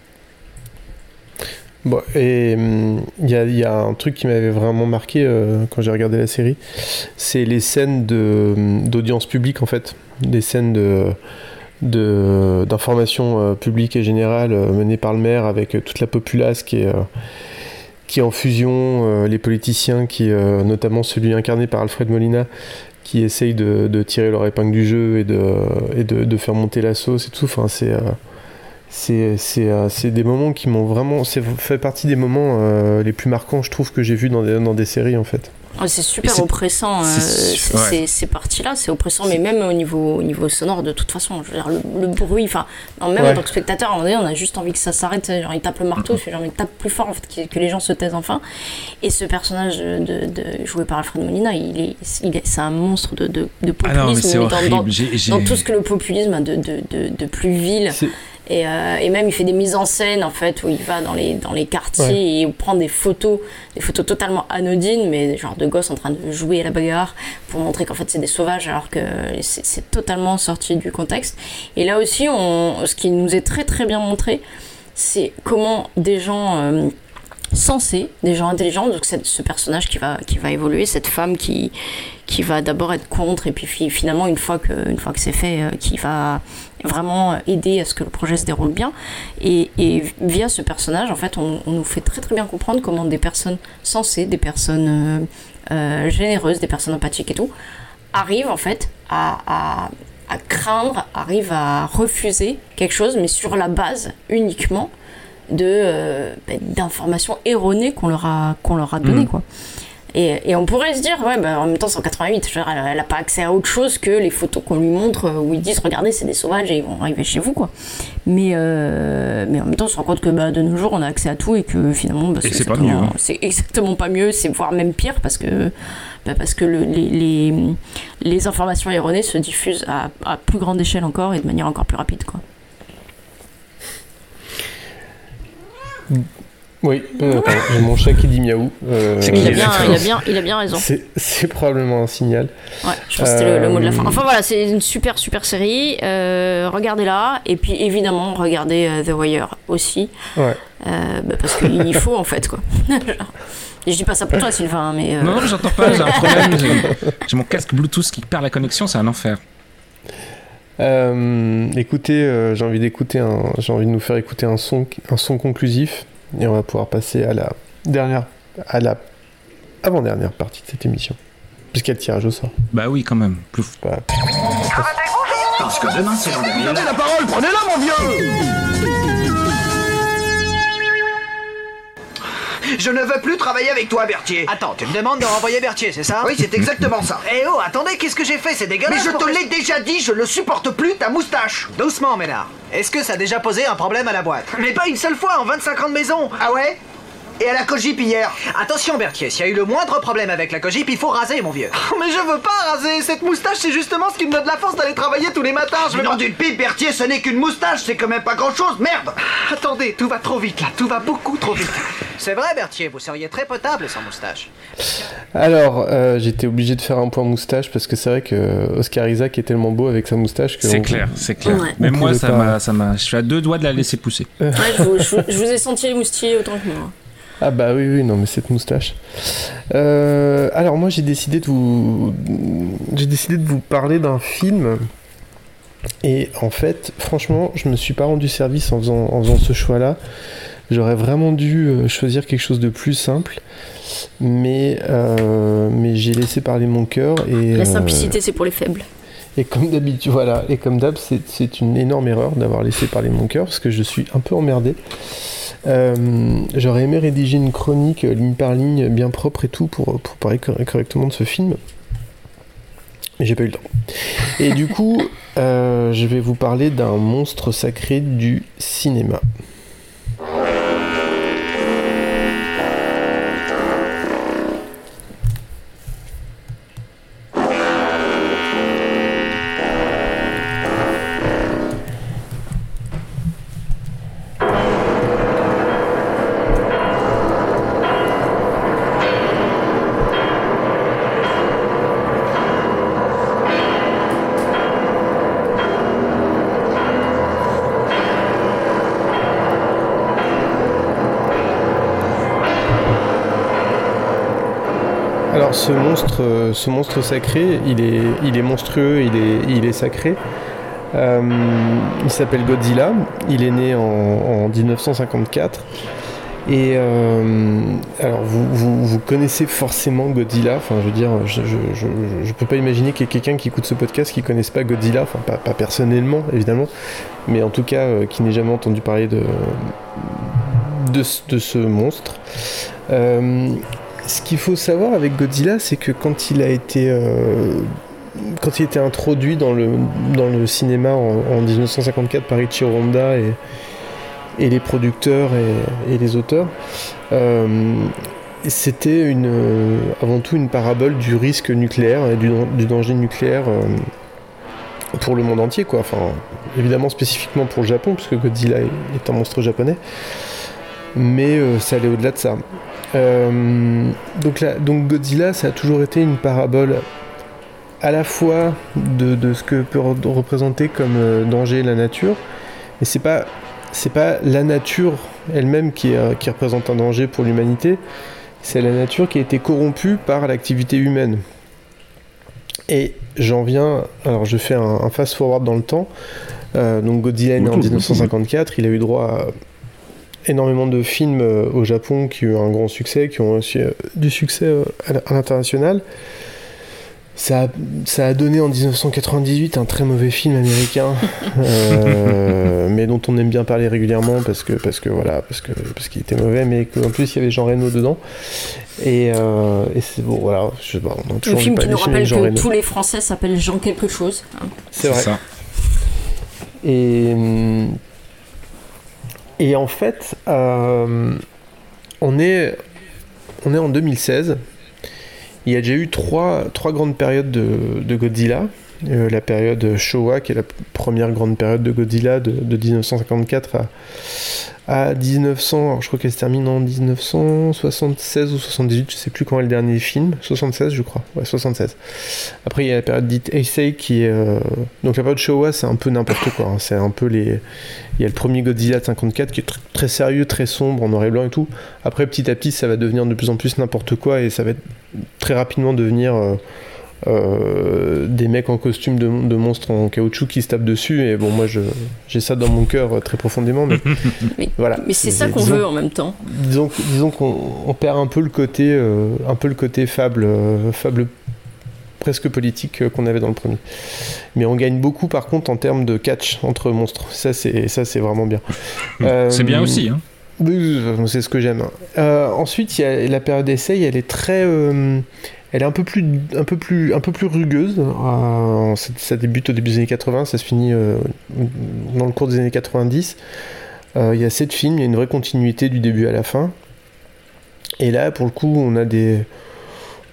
Bon, et hum, il y, a, il y a un truc qui m'avait vraiment marqué euh, quand j'ai regardé la série, c'est les scènes hum, d'audience publique en fait, des scènes de d'information euh, publique et générale euh, menées par le maire avec euh, toute la populace qui est, qui en fusion, les politiciens, qui, notamment celui incarné par Alfred Molina, qui essaye de, de tirer leur épingle du jeu et de, et de, de faire monter la sauce et tout. Enfin, c'est c'est c'est, euh, c'est des moments qui m'ont vraiment. C'est fait partie des moments euh, les plus marquants, je trouve, que j'ai vus dans des, dans des séries en fait. Ouais, C'est super oppressant, euh, c'est- c'est- ouais. c'est- ces parties-là, c'est oppressant, mais même au niveau, au niveau sonore, de toute façon, je veux dire, le, le bruit, enfin, même Ouais. en tant que spectateur, à un moment donné, on a juste envie que ça s'arrête, genre il tape le marteau, Mm-hmm. genre il tape plus fort, en fait, que, que les gens se taisent enfin. Et ce personnage de, de- joué par Alfred Molina, il est, il est, c'est un monstre de, de, de Ah non, mais populisme, c'est mais dans- dans. J'ai- j'ai- dans tout ce que le populisme a de, de, de, de plus vil. Et, euh, et même il fait des mises en scène en fait où il va dans les, dans les quartiers Ouais. et il prend des photos, des photos totalement anodines, mais genre de gosses en train de jouer à la bagarre pour montrer qu'en fait c'est des sauvages alors que c'est totalement sorti du contexte. Et là aussi, on, ce qui nous est très très bien montré, c'est comment des gens euh, sensés, des gens intelligents, donc ce personnage qui va, qui va évoluer, cette femme qui, qui va d'abord être contre et puis fi- finalement une fois que, une fois que c'est fait, euh, qui va vraiment aider à ce que le projet se déroule bien. Et, et via ce personnage, en fait, on, on nous fait très très bien comprendre comment des personnes sensées, des personnes euh, euh, généreuses, des personnes empathiques et tout, arrivent en fait à, à, à craindre, arrivent à refuser quelque chose, mais sur la base uniquement de euh, ben, d'informations erronées qu'on leur a qu'on leur a données Mhm. quoi. Et, et on pourrait se dire, ouais, bah, en même temps, c'est en 88, je veux dire, elle, elle a pas accès à autre chose que les photos qu'on lui montre euh, où ils disent, regardez, c'est des sauvages et ils vont arriver chez vous, quoi. Mais, euh, mais en même temps, on se rend compte que bah, de nos jours, on a accès à tout et que finalement, bah, c'est pas exactement- mieux, hein. C'est exactement pas mieux, c'est voire même pire parce que, bah, parce que le- les, les, les informations erronées se diffusent à, à plus grande échelle encore et de manière encore plus rapide, quoi. Oui, euh, attends, j'ai mon chat qui dit miaou. euh, Il a, bien, il, a bien, il a bien raison. C'est probablement un signal. Ouais, je pense que c'était le, le mot de la fin. Euh, Enfin voilà, c'est une super super série. Euh, regardez-la et puis évidemment regardez The Wire aussi, Ouais. Euh, bah, parce qu'il faut en fait quoi. et je dis pas ça pour toi Sylvain, mais euh, Non, non, j'entends pas, j'ai un problème. j'ai- mon casque Bluetooth qui perd la connexion, c'est un enfer. Euh, écoutez, euh, j'ai envie d'écouter un, j'ai envie de nous faire écouter un son, un son conclusif, et on va pouvoir passer à la dernière, à la avant-dernière partie de cette émission, puisqu'il y a le tirage au sort. Bah oui, quand même. Plouf. Parce que demain, c'est l'an dernier. Prenez la parole, prenez-la, mon vieux Je ne veux plus travailler avec toi, Berthier. Attends, tu me demandes de renvoyer Berthier, c'est ça? Oui, c'est exactement ça. Eh oh, attendez, qu'est-ce que j'ai fait? C'est dégueulasse Mais je te l'ai déjà dit, je ne supporte plus ta moustache. Doucement, Ménard. Est-ce que ça a déjà posé un problème à la boîte? Mais pas une seule fois en 25 ans de maison. Ah ouais? Et à la cogip hier. Attention, Berthier, s'il y a eu le moindre problème avec la cogip, il faut raser, mon vieux. Mais je veux pas raser Cette moustache, c'est justement ce qui me donne la force d'aller travailler tous les matins. Je veux nom d'une pipe, Berthier, ce n'est qu'une moustache, c'est quand même pas grand-chose, merde Attendez, tout va trop vite là, tout va beaucoup trop vite. C'est vrai, Berthier, vous seriez très potable sans moustache. Alors, euh, j'étais obligé de faire un point moustache parce que c'est vrai que Oscar Isaac est tellement beau avec sa moustache que C'est clair, c'est clair. Ouais. Même moi, ça m'a, ça m'a. Je suis à deux doigts de la laisser pousser. ouais, je, vous, je vous- je vous ai senti les moustillés autant que moi. Ah bah oui, oui, non, mais cette moustache. Euh, alors moi, j'ai décidé de vous, j'ai décidé de vous parler d'un film. Et en fait, franchement, je me suis pas rendu service en faisant, en faisant ce choix-là. J'aurais vraiment dû euh, choisir quelque chose de plus simple, mais euh, mais j'ai laissé parler mon cœur et La euh, simplicité, c'est pour les faibles. Et comme d'habitude, voilà, et comme d'hab, c'est- une énorme erreur d'avoir laissé parler mon cœur parce que je suis un peu emmerdé. Euh, J'aurais aimé rédiger une chronique euh, ligne par ligne, bien propre et tout, pour, pour parler cor- correctement de ce film. Mais j'ai pas eu le temps. Et du coup, euh, je vais vous parler d'un monstre sacré du cinéma. Ce monstre sacré, il est, il est monstrueux, il est, il est sacré. Euh, il s'appelle Godzilla. Il est né en, en 1954. Et euh, alors vous, vous, connaissez forcément Godzilla. Enfin, je veux dire, je, peux pas imaginer qu'il y ait quelqu'un qui écoute ce podcast qui connaisse pas Godzilla. Enfin, pas, personnellement, évidemment, mais en tout cas euh, qui n'ait jamais entendu parler de de, ce- de ce monstre. Ce qu'il faut savoir avec Godzilla, c'est que quand il a été euh, quand il introduit dans le, cinéma en, en 1954 par Ichiro Honda et, les producteurs et, les auteurs, euh, c'était euh, avant tout une parabole du risque nucléaire et du, danger nucléaire pour le monde entier. Quoi. Enfin, évidemment spécifiquement pour le Japon, puisque Godzilla est, un monstre japonais, mais ça allait au-delà de ça. Euh, donc, là, donc Godzilla, ça a toujours été une parabole à la fois de, de ce que peut re- représenter comme euh, danger la nature, mais c'est pas c'est pas la nature elle-même qui, est- qui représente un danger pour l'humanité, c'est la nature qui a été corrompue par l'activité humaine. Et j'en viens, alors je fais un, un fast-forward dans le temps. Euh, donc Godzilla est né en 1954, il a eu droit à énormément de films euh, au Japon qui ont eu un grand succès, qui ont aussi euh, du succès euh, à l'international. Ça a, ça a donné en 1998 un très mauvais film américain, euh, mais dont on aime bien parler régulièrement parce que parce que voilà parce que parce qu'il était mauvais, mais qu'en plus il y avait Jean Reno dedans. Et, euh, et c'est bon voilà, je sais pas, on a Le toujours film pas qui nous rappelle Jean que Reno. tous les Français s'appellent Jean quelque chose. hein. C'est vrai. Et, hum, et en fait, euh, on, est, on est en 2016. Il y a déjà eu trois, grandes périodes de, de Godzilla. Euh, la période Showa, qui est la première grande période de Godzilla de, de 1954 à, à 1900. alors je crois qu'elle se termine en 1976 ou 78, je sais plus quand est le dernier film. 76, je crois. Ouais, 76. Après, il y a la période dite Heisei qui est. euh, Donc, la période Showa, c'est un peu n'importe quoi. hein. C'est un peu les. Il y a le premier Godzilla de 54 qui est tr- très sérieux, très sombre, en noir et blanc et tout. Après, petit à petit, ça va devenir de plus en plus n'importe quoi et ça va très rapidement devenir. euh, euh, des mecs en costume de, de monstres en caoutchouc qui se tapent dessus et bon moi j'ai ça dans mon cœur très profondément mais voilà Mais c'est ça qu'on veut en même temps. disons, disons qu'on on perd un peu le côté, euh, un peu le côté fable, euh, fable presque politique euh, qu'on avait dans le premier. Mais on gagne beaucoup par contre en termes de catch entre monstres. Ça c'est ça c'est vraiment bien. Euh, C'est bien aussi, hein. c'est ce que j'aime. Euh, ensuite, il y a la période d'essai, elle est très, euh, elle est un peu plus, un peu plus, un peu plus rugueuse. Euh, ça, ça débute au début des années 80, ça se finit euh, dans le cours des années 90. Euh, il y a sept films, il y a une vraie continuité du début à la fin. Et là, pour le coup, on a des,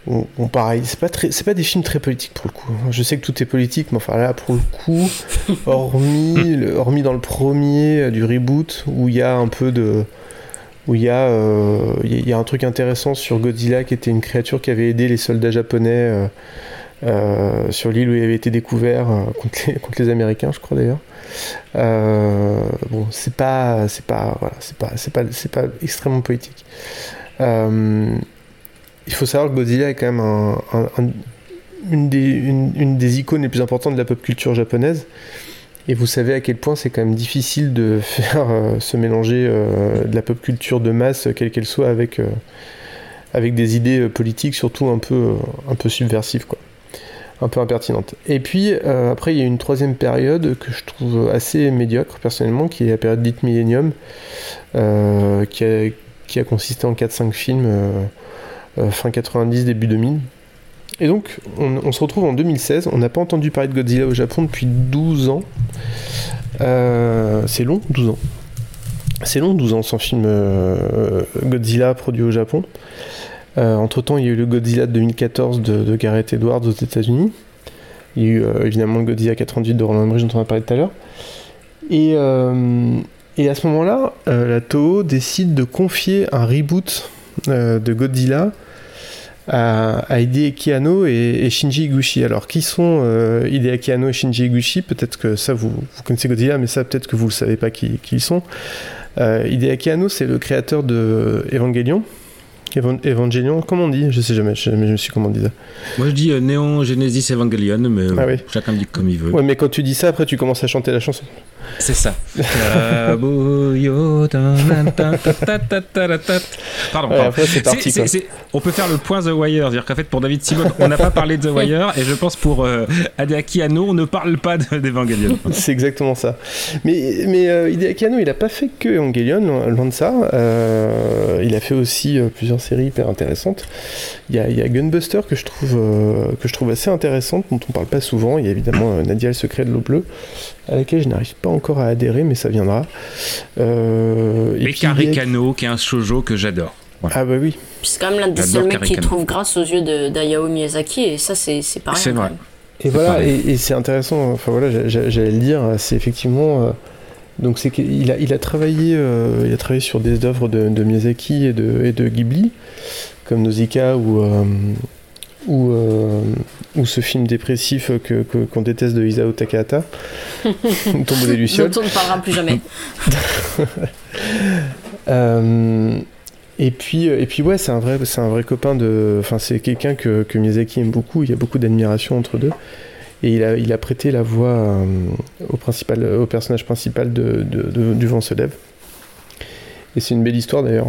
on, on- pareil, c'est pas très, c'est pas des films très politiques pour le coup. Je sais que tout est politique, mais enfin là, pour le coup, hormis, le- hormis dans le premier euh, du reboot où il y a un peu de, où il y a, euh, il y a- un truc intéressant sur Godzilla qui était une créature qui avait aidé les soldats japonais euh, euh, sur l'île où il avait été découvert contre, les, Américains, je crois d'ailleurs. Bon, c'est pas, c'est pas, voilà, c'est pas, c'est pas, c'est pas extrêmement politique. Euh, il faut savoir que Godzilla est quand même une des icônes les plus importantes de la pop culture japonaise. Et vous savez à quel point c'est quand même difficile de faire euh, se mélanger euh, de la pop culture de masse, euh, quelle qu'elle soit, avec, avec des idées politiques, surtout un peu, un peu subversives, quoi. Un peu impertinentes. Et puis, après, il y a une troisième période que je trouve assez médiocre, personnellement, qui est la période dite Millennium, qui, a, qui a consisté en 4-5 films, fin 90, début 2000. Et donc, on, se retrouve en 2016. On n'a pas entendu parler de Godzilla au Japon depuis 12 ans. Euh, c'est long, 12 ans. C'est long, 12 ans sans film euh, Godzilla produit au Japon. Euh, entre temps, il y a eu le Godzilla de 2014 de, Gareth Edwards aux États-Unis. Il y a eu euh, évidemment le Godzilla 88 de Roland Emmerich dont on a parlé tout à l'heure. Et, euh, à ce moment-là, euh, la Toho décide de confier un reboot euh, de Godzilla à, à Hideaki et, Shinji Higuchi. Alors, qui sont euh, Hideaki et Shinji Higuchi Peut-être que ça, vous, connaissez Godzilla, mais ça, peut-être que vous ne savez pas qui, ils sont. Euh, Hideaki c'est le créateur de Evangelion, Evan- Evangelion, comment on dit? Je sais jamais, je, je me suis comment on dit ça. Moi je dis euh, Néon Genesis Evangelion, mais euh, Ah oui. chacun dit comme il veut. Ouais, mais quand tu dis ça, après tu commences à chanter la chanson. C'est ça. Pardon. Pardon. après, c'est parti, on peut faire le point The Wire. C'est-à-dire qu'en fait, pour David Simon, on n'a pas parlé de The Wire, et je pense pour euh, Adeaki Anno, on ne parle pas de- d'Evangelion. C'est exactement ça. Mais, mais euh, Hideaki Anno, il a pas fait que Evangelion, loin de ça. Il a fait aussi euh, séries hyper intéressantes. Il y a, il y a Gunbuster que je, trouve, euh, que je trouve assez intéressante, dont on parle pas souvent. Il y a évidemment euh, Nadia, le secret de l'eau bleue, à laquelle je n'arrive pas encore à adhérer, mais ça viendra. Euh, et qui est un shoujo que j'adore. Ah bah oui. C'est quand même l'un des seuls mecs qui trouve grâce aux yeux d'Ayao Miyazaki, et ça, c'est rien. C'est vrai. Et voilà, pareil. et, et c'est intéressant, enfin voilà, j'a- j'a- j'allais le dire, c'est effectivement. Donc c'est qu'il a, il a, travaillé, euh, il a travaillé sur des œuvres de, de Miyazaki et de, et de Ghibli, comme Nausicaa ou, euh, ou, euh, ou ce film dépressif que, que- qu'on déteste de Isao Takahata, Tombeau des Lucioles. Dont on ne parlera plus jamais. Et puis, et puis ouais, c'est un vrai, c'est un vrai copain de, enfin c'est quelqu'un que, que Miyazaki aime beaucoup. Il y a beaucoup d'admiration entre deux. Et il a, prêté la voix euh, au principal, au personnage principal de, du Vent se lève. Et c'est une belle histoire d'ailleurs.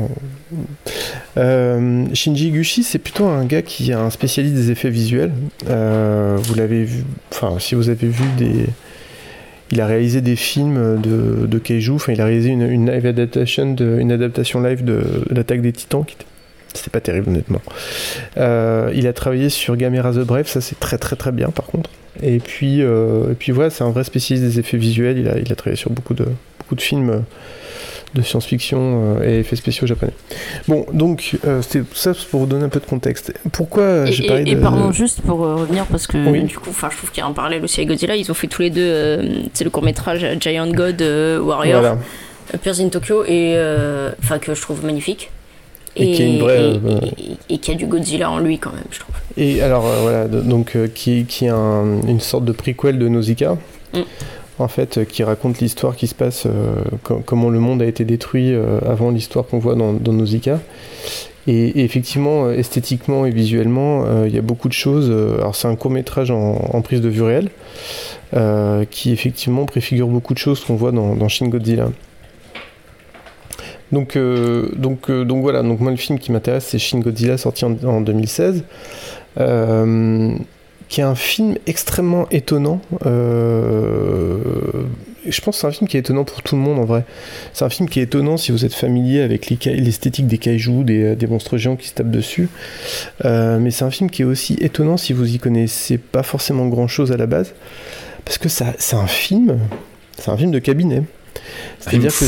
Euh, Shinji Higuchi, c'est plutôt un gars qui est un spécialiste des effets visuels. Euh, vous l'avez vu, enfin si vous avez vu des, il a réalisé des films de, de Keiju, enfin il a réalisé une, une live adaptation, une adaptation live de, l'attaque des Titans c'était pas terrible honnêtement. Il a travaillé sur Gamera the Brave, ça c'est très très très bien par contre. Et puis, euh, et puis voilà, c'est un vrai spécialiste des effets visuels. Il a, il a travaillé sur beaucoup de, beaucoup de films euh, de science-fiction euh, et effets spéciaux japonais. Bon, donc euh, c'était ça pour vous donner un peu de contexte. Pourquoi Et, j'ai et- parlé et de pardon, juste pour euh, revenir, parce que Oui. du coup, je trouve qu'il y a un parallèle aussi avec Godzilla. Ils ont fait tous les deux, c'est le court métrage Giant God Warrior, Voilà. Pierce in Tokyo, et enfin que je trouve magnifique. Et qui est une vraie, et- euh, et- qui a du Godzilla en lui quand même, je trouve. Et alors euh, voilà, donc euh, qui, qui est un- une sorte de prequel de Nausicaa, Mm. en fait, qui raconte l'histoire qui se passe, euh, co- comment le monde a été détruit euh, avant l'histoire qu'on voit dans, dans Nausicaa. Et, et effectivement, esthétiquement et visuellement, euh, il y a beaucoup de choses. alors c'est un court métrage en, en prise de vue réelle, qui effectivement préfigure beaucoup de choses qu'on voit dans, dans Shin Godzilla. Donc, euh, donc, euh, donc voilà, donc moi le film qui m'intéresse c'est Shin Godzilla sorti en, en 2016, euh, qui est un film extrêmement étonnant. euh, je pense que c'est un film qui est étonnant pour tout le monde en vrai. C'est un film qui est étonnant si vous êtes familier avec l'esthétique des kaijus, des, des monstres géants qui se tapent dessus. Mais c'est un film qui est aussi étonnant si vous y connaissez pas forcément grand chose à la base. Parce que c'est un film, c'est un film de cabinet. C'est-à-dire que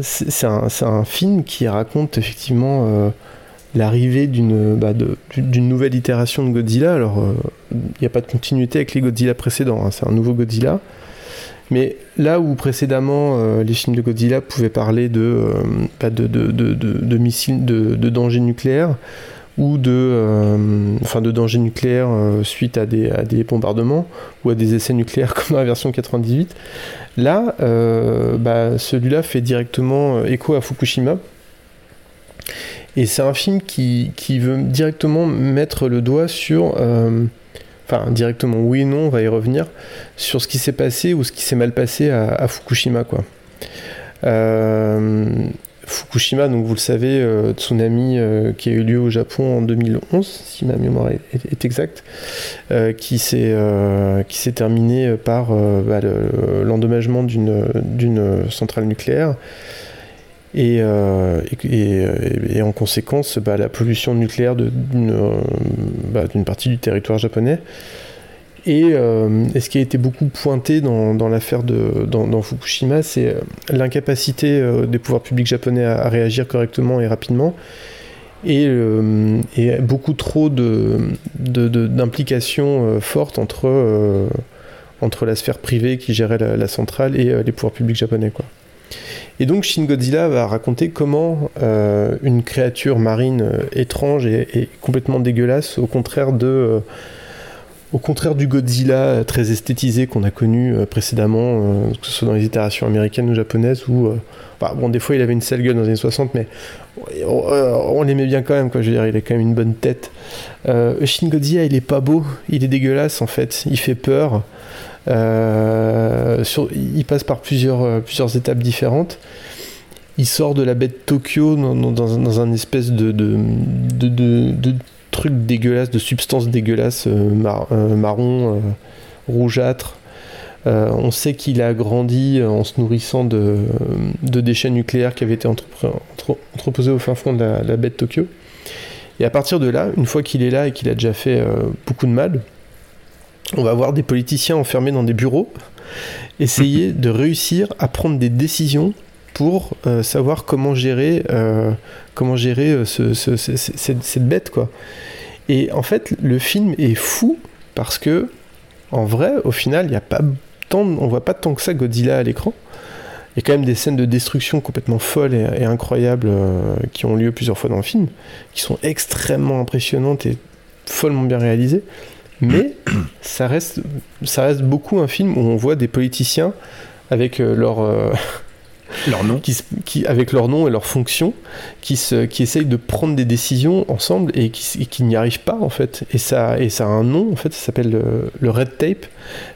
c'est un, film qui raconte effectivement euh, l'arrivée d'une bah, d'une nouvelle itération de Godzilla. Alors, euh, il n'y a pas de continuité avec les Godzilla précédents, hein, c'est un nouveau Godzilla. Mais là où précédemment euh, les films de Godzilla pouvaient parler de, bah, de, de, de, de- de missiles, de dangers nucléaires, ou de, euh, enfin de dangers nucléaires euh, suite à des, bombardements, ou à des essais nucléaires comme dans la version 98, là, euh, bah, celui-là fait directement euh, écho à Fukushima. Et c'est un film qui, veut directement mettre le doigt sur. Enfin, directement, oui et non, on va y revenir. Sur ce qui s'est passé ou ce qui s'est mal passé à, Fukushima, quoi. Fukushima, donc vous le savez, euh, tsunami euh, qui a eu lieu au Japon en 2011, si ma mémoire est, exacte, euh, qui s'est terminé par bah, le- l'endommagement d'une centrale nucléaire et, et, en conséquence bah, la pollution nucléaire bah, d'une partie du territoire japonais. Et, euh, et ce qui a été beaucoup pointé dans, l'affaire de Fukushima, c'est euh, l'incapacité euh, des pouvoirs publics japonais à, réagir correctement et rapidement, et, beaucoup trop d'implications fortes entre, entre la sphère privée qui gérait la, centrale et les pouvoirs publics japonais. Et donc Shin Godzilla va raconter comment une créature marine étrange et, complètement dégueulasse, au contraire de, au contraire du Godzilla très esthétisé qu'on a connu précédemment, que ce soit dans les itérations américaines ou japonaises, où bah, bon, des fois il avait une sale gueule dans les années 60, mais on, l'aimait bien quand même, quoi. Je veux dire, il a quand même une bonne tête. Shin Godzilla, il est pas beau, il est dégueulasse en fait, il fait peur. Il passe par plusieurs, plusieurs étapes différentes il sort de la baie de Tokyo dans, un espèce de, truc dégueulasse, de substance dégueulasse euh, euh, marron, euh, rougeâtre. on sait qu'il a grandi en se nourrissant de, déchets nucléaires qui avaient été entreposés au fin fond de la, baie de Tokyo. Et à partir de là, une fois qu'il est là et qu'il a déjà fait beaucoup de mal, on va voir des politiciens enfermés dans des bureaux essayer de réussir à prendre des décisions pour euh, savoir comment gérer, euh, comment gérer euh, cette, bête, quoi. Et en fait, le film est fou parce que, en vrai, au final, y a pas tant, on voit pas tant que ça Godzilla à l'écran. Il y a quand même des scènes de destruction complètement folles et, incroyables qui ont lieu plusieurs fois dans le film, qui sont extrêmement impressionnantes et follement bien réalisées. Mais ça reste, ça reste beaucoup un film où on voit des politiciens avec leur, leur nom. Qui, avec leur nom et leur fonction, qui, qui essayent de prendre des décisions ensemble et qui, n'y arrivent pas en fait. Et ça, et ça a un nom en fait, ça s'appelle le, red tape.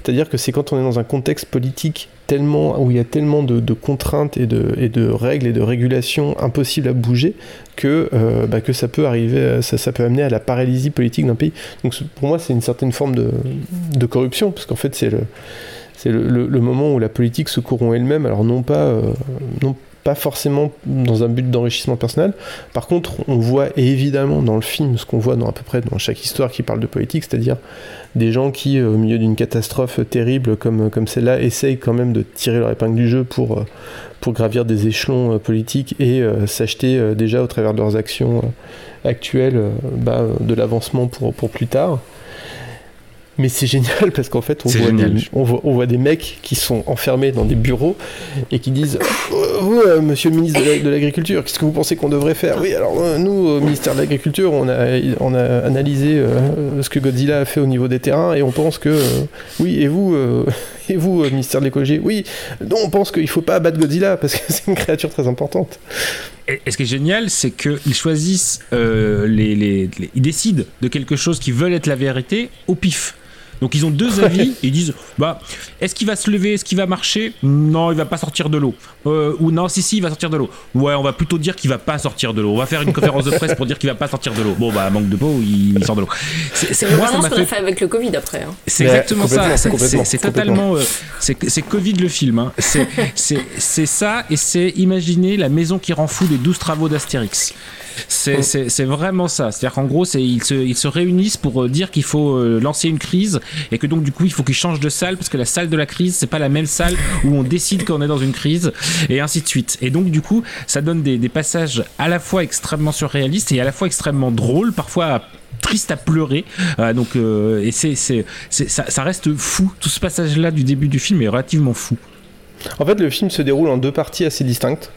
C'est-à-dire que c'est quand on est dans un contexte politique tellement, où il y a tellement de, contraintes et de, et de, règles et de régulations impossibles à bouger que, euh, bah, que ça peut arriver, ça, ça, peut amener à la paralysie politique d'un pays. Donc pour moi c'est une certaine forme de, de corruption, parce qu'en fait c'est le c'est le, moment où la politique se corrompt elle-même, alors non pas, euh, non pas forcément dans un but d'enrichissement personnel. Par contre, on voit évidemment dans le film ce qu'on voit dans à peu près dans chaque histoire qui parle de politique, c'est-à-dire des gens qui, euh, au milieu d'une catastrophe terrible comme, celle-là, essayent quand même de tirer leur épingle du jeu pour, euh, gravir des échelons politiques et s'acheter déjà au travers de leurs actions actuelles bah, de l'avancement pour, pour plus tard. Mais c'est génial parce qu'en fait, on voit, des, on, voit, des, mecs qui sont enfermés dans des bureaux et qui disent Vous, euh, monsieur le ministre de l'Agriculture, qu'est-ce que vous pensez qu'on devrait faire? Oui, alors euh, nous, au ministère de l'Agriculture, on a, on a analysé euh, ce que Godzilla a fait au niveau des terrains et on pense que. oui, et vous, et vous ministère de l'Écologie Oui, non, on pense qu'il ne faut pas abattre Godzilla parce que c'est une créature très importante. Et ce qui est génial, c'est qu'ils choisissent, les, les, ils décident de quelque chose qui veulent être la vérité au pif. Donc ils ont deux avis. ils disent bah est-ce qu'il va se lever, est-ce qu'il va marcher? Non, il va pas sortir de l'eau. Euh, ou non, si si, il va sortir de l'eau. Ouais, on va plutôt dire qu'il va pas sortir de l'eau. On va faire une conférence de presse pour dire qu'il va pas sortir de l'eau. Bon bah manque de peau, il, sort de l'eau. C'est moi ça m'a fait... fait avec le Covid après. Hein. C'est exactement ça. C'est totalement. Euh, c'est Covid le film. Hein. C'est ça et c'est imaginer la maison qui rend fou des 12 travaux d'Astérix. C'est vraiment ça. C'est-à-dire qu'en gros, ils se, ils se réunissent pour euh, dire qu'il faut euh, lancer une crise et que donc du coup, il faut qu'ils changent de salle parce que la salle de la crise, c'est pas la même salle où on décide qu'on est dans une crise et ainsi de suite. Et donc du coup, ça donne des, passages à la fois extrêmement surréalistes et à la fois extrêmement drôles, parfois triste à pleurer. Euh, donc, et c'est, c'est, ça, ça, reste fou. Tout ce passage-là du début du film est relativement fou. En fait, le film se déroule en deux parties assez distinctes.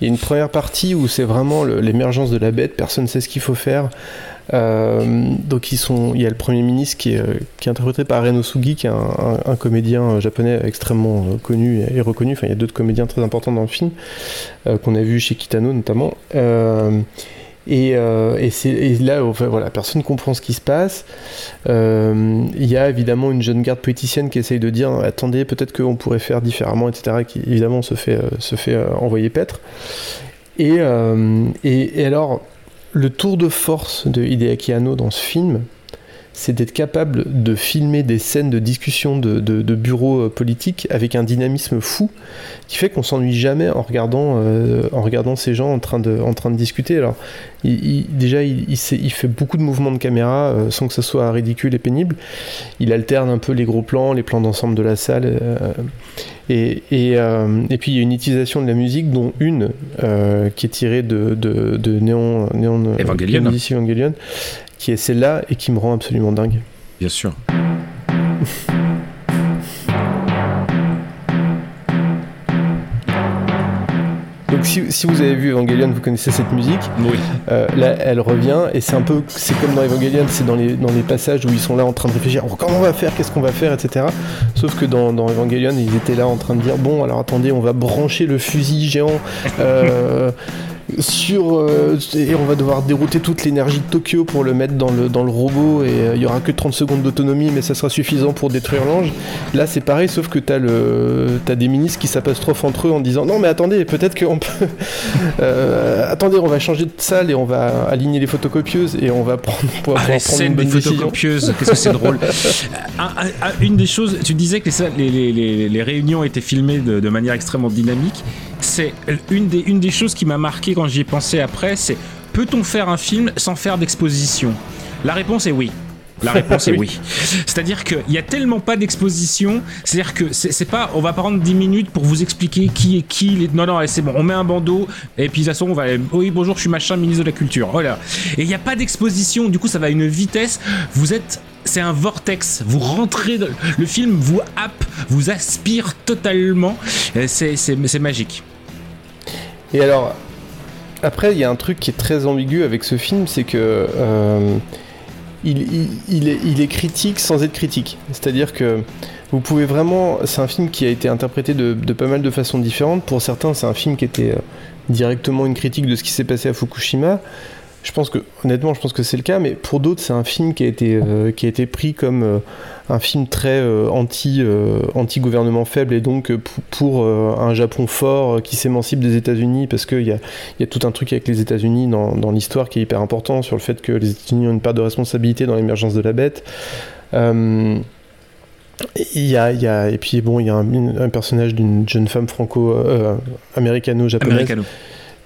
Il y a une première partie où c'est vraiment l'émergence de la bête, personne ne sait ce qu'il faut faire. Euh, donc ils sont, il y a le Premier ministre qui est, euh, interprété par Reno Sugi, qui est un, comédien euh, japonais extrêmement connu et reconnu. Enfin, il y a d'autres comédiens très importants dans le film, qu'on a vu chez Kitano notamment. Et, là, enfin, voilà, personne ne comprend ce qui se passe. Il y a évidemment une jeune garde politicienne qui essaye de dire attendez, peut-être qu'on pourrait faire différemment, etc. Qui évidemment se fait, se fait envoyer paître. Et, alors, le tour de force de Hideaki Anno dans ce film, c'est d'être capable de filmer des scènes de discussion de, de, bureaux euh, politiques avec un dynamisme fou qui fait qu'on s'ennuie jamais en regardant, euh, en regardant ces gens en train de, en train de discuter. Alors, il, déjà, il, il, fait beaucoup de mouvements de caméra euh, sans que ce soit ridicule et pénible. Il alterne un peu les gros plans, les plans d'ensemble de la salle. et, et, et, puis, il y a une utilisation de la musique, dont une qui est tirée de, de, de Néon, Néon Evangelion. Evangelion qui est celle-là et qui me rend absolument dingue. Bien sûr. Donc si, si vous avez vu Evangelion, vous connaissez cette musique. Oui. Euh, là, elle revient et c'est un peu, c'est comme dans Evangelion, c'est dans les, dans les passages où ils sont là en train de réfléchir, oh, comment on va faire, qu'est-ce qu'on va faire, etc. Sauf que dans, dans Evangelion, ils étaient là en train de dire, bon, alors attendez, on va brancher le fusil géant. Euh, sur euh, et on va devoir dérouter toute l'énergie de Tokyo pour le mettre dans le, dans le robot et euh, il y aura que 30 secondes d'autonomie mais ça sera suffisant pour détruire l'ange là c'est pareil sauf que t'as le t'as des ministres qui s'apostrophent entre eux en disant non mais attendez peut-être qu'on peut euh, attendez on va changer de salle et on va aligner les photocopieuses et on va prendre pour Ah, prendre scènes une bonne des décision. photocopieuses, qu'est-ce que c'est drôle. Un- une des choses, tu disais que les, salles- les, les- les- les réunions étaient filmées de, de manière extrêmement dynamique. C'est une des, une des choses qui m'a marqué quand j'y ai pensé après, c'est peut-on faire un film sans faire d'exposition? La réponse est oui. La réponse est Oui. C'est-à-dire qu'il y a tellement pas d'exposition, c'est-à-dire que c'est pas, on va prendre 10 minutes pour vous expliquer qui est qui. les- Non, non, c'est bon, on met un bandeau, et puis de toute façon, on va. Oui, bonjour, je suis machin, ministre de la Culture. Voilà. Et il n'y a pas d'exposition, du coup, ça va à une vitesse. Vous êtes. C'est un vortex. Vous rentrez. dans- le film vous happe, vous aspire totalement. C'est magique. Et alors, après, il y a un truc qui est très ambigu avec ce film, c'est que euh, il, est, critique sans être critique. C'est-à-dire que vous pouvez vraiment. C'est un film qui a été interprété de, de pas mal de façons différentes. Pour certains, c'est un film qui était euh, directement une critique de ce qui s'est passé à Fukushima. Je pense que, honnêtement, je pense que c'est le cas, mais pour d'autres, c'est un film qui a été, euh, qui a été pris comme euh, un film très euh, anti, anti-gouvernement faible et donc pour, un Japon fort qui s'émancipe des États-Unis parce qu'il y a, y a tout un truc avec les États-Unis dans, dans l'histoire qui est hyper important sur le fait que les États-Unis ont une part de responsabilité dans l'émergence de la bête. Il y a, il y a, et puis bon, il y a un, personnage d'une jeune femme franco-américano-japonaise Américano.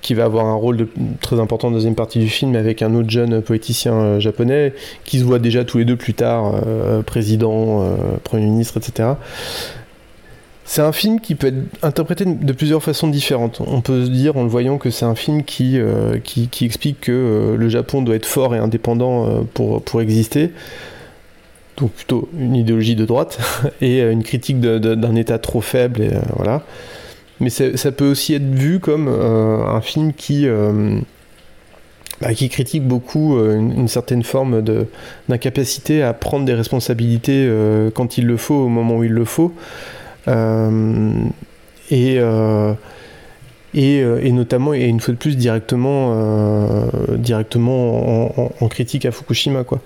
Qui va avoir un rôle très important dans la deuxième partie du film avec un autre jeune poéticien euh, japonais qui se voit déjà tous les deux plus tard euh, président, euh, premier ministre, etc. C'est un film qui peut être interprété de plusieurs façons différentes. On peut se dire en le voyant que c'est un film qui, qui, explique que le Japon doit être fort et indépendant pour, pour exister. Donc plutôt une idéologie de droite et une critique d'un État trop faible. Voilà. Mais ça peut aussi être vu comme euh, un film qui, euh, bah, qui critique beaucoup euh, une, certaine forme d'incapacité à prendre des responsabilités quand il le faut, au moment où il le faut. Et, et, notamment, et une fois de plus, directement, directement en, en- en critique à Fukushima. Quoi.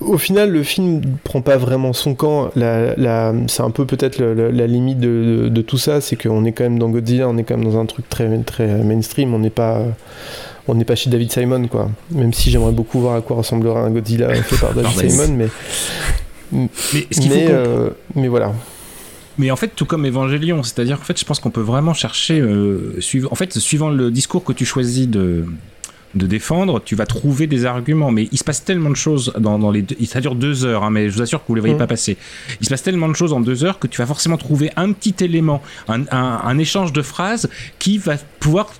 Au final, le film prend pas vraiment son camp. La, la- c'est un peu peut-être la limite de, de- de tout ça, c'est qu'on est quand même dans Godzilla, on est quand même dans un truc très, très mainstream, on n'est pas, on n'est pas chez David Simon, quoi. Même si j'aimerais beaucoup voir à quoi ressemblera un Godzilla fait par David Simon, mais, ce euh, mais voilà. Mais en fait, tout comme Evangelion, c'est-à-dire en fait, je pense qu'on peut vraiment chercher, euh, en fait, suivant le discours que tu choisis de de défendre, tu vas trouver des arguments. Mais il se passe tellement de choses dans, dans les deux, ça dure deux heures, hein, mais je vous assure que vous les voyez Mhm. pas passer. Il se passe tellement de choses en deux heures que tu vas forcément trouver un petit élément, un, un- un échange de phrases qui va pouvoir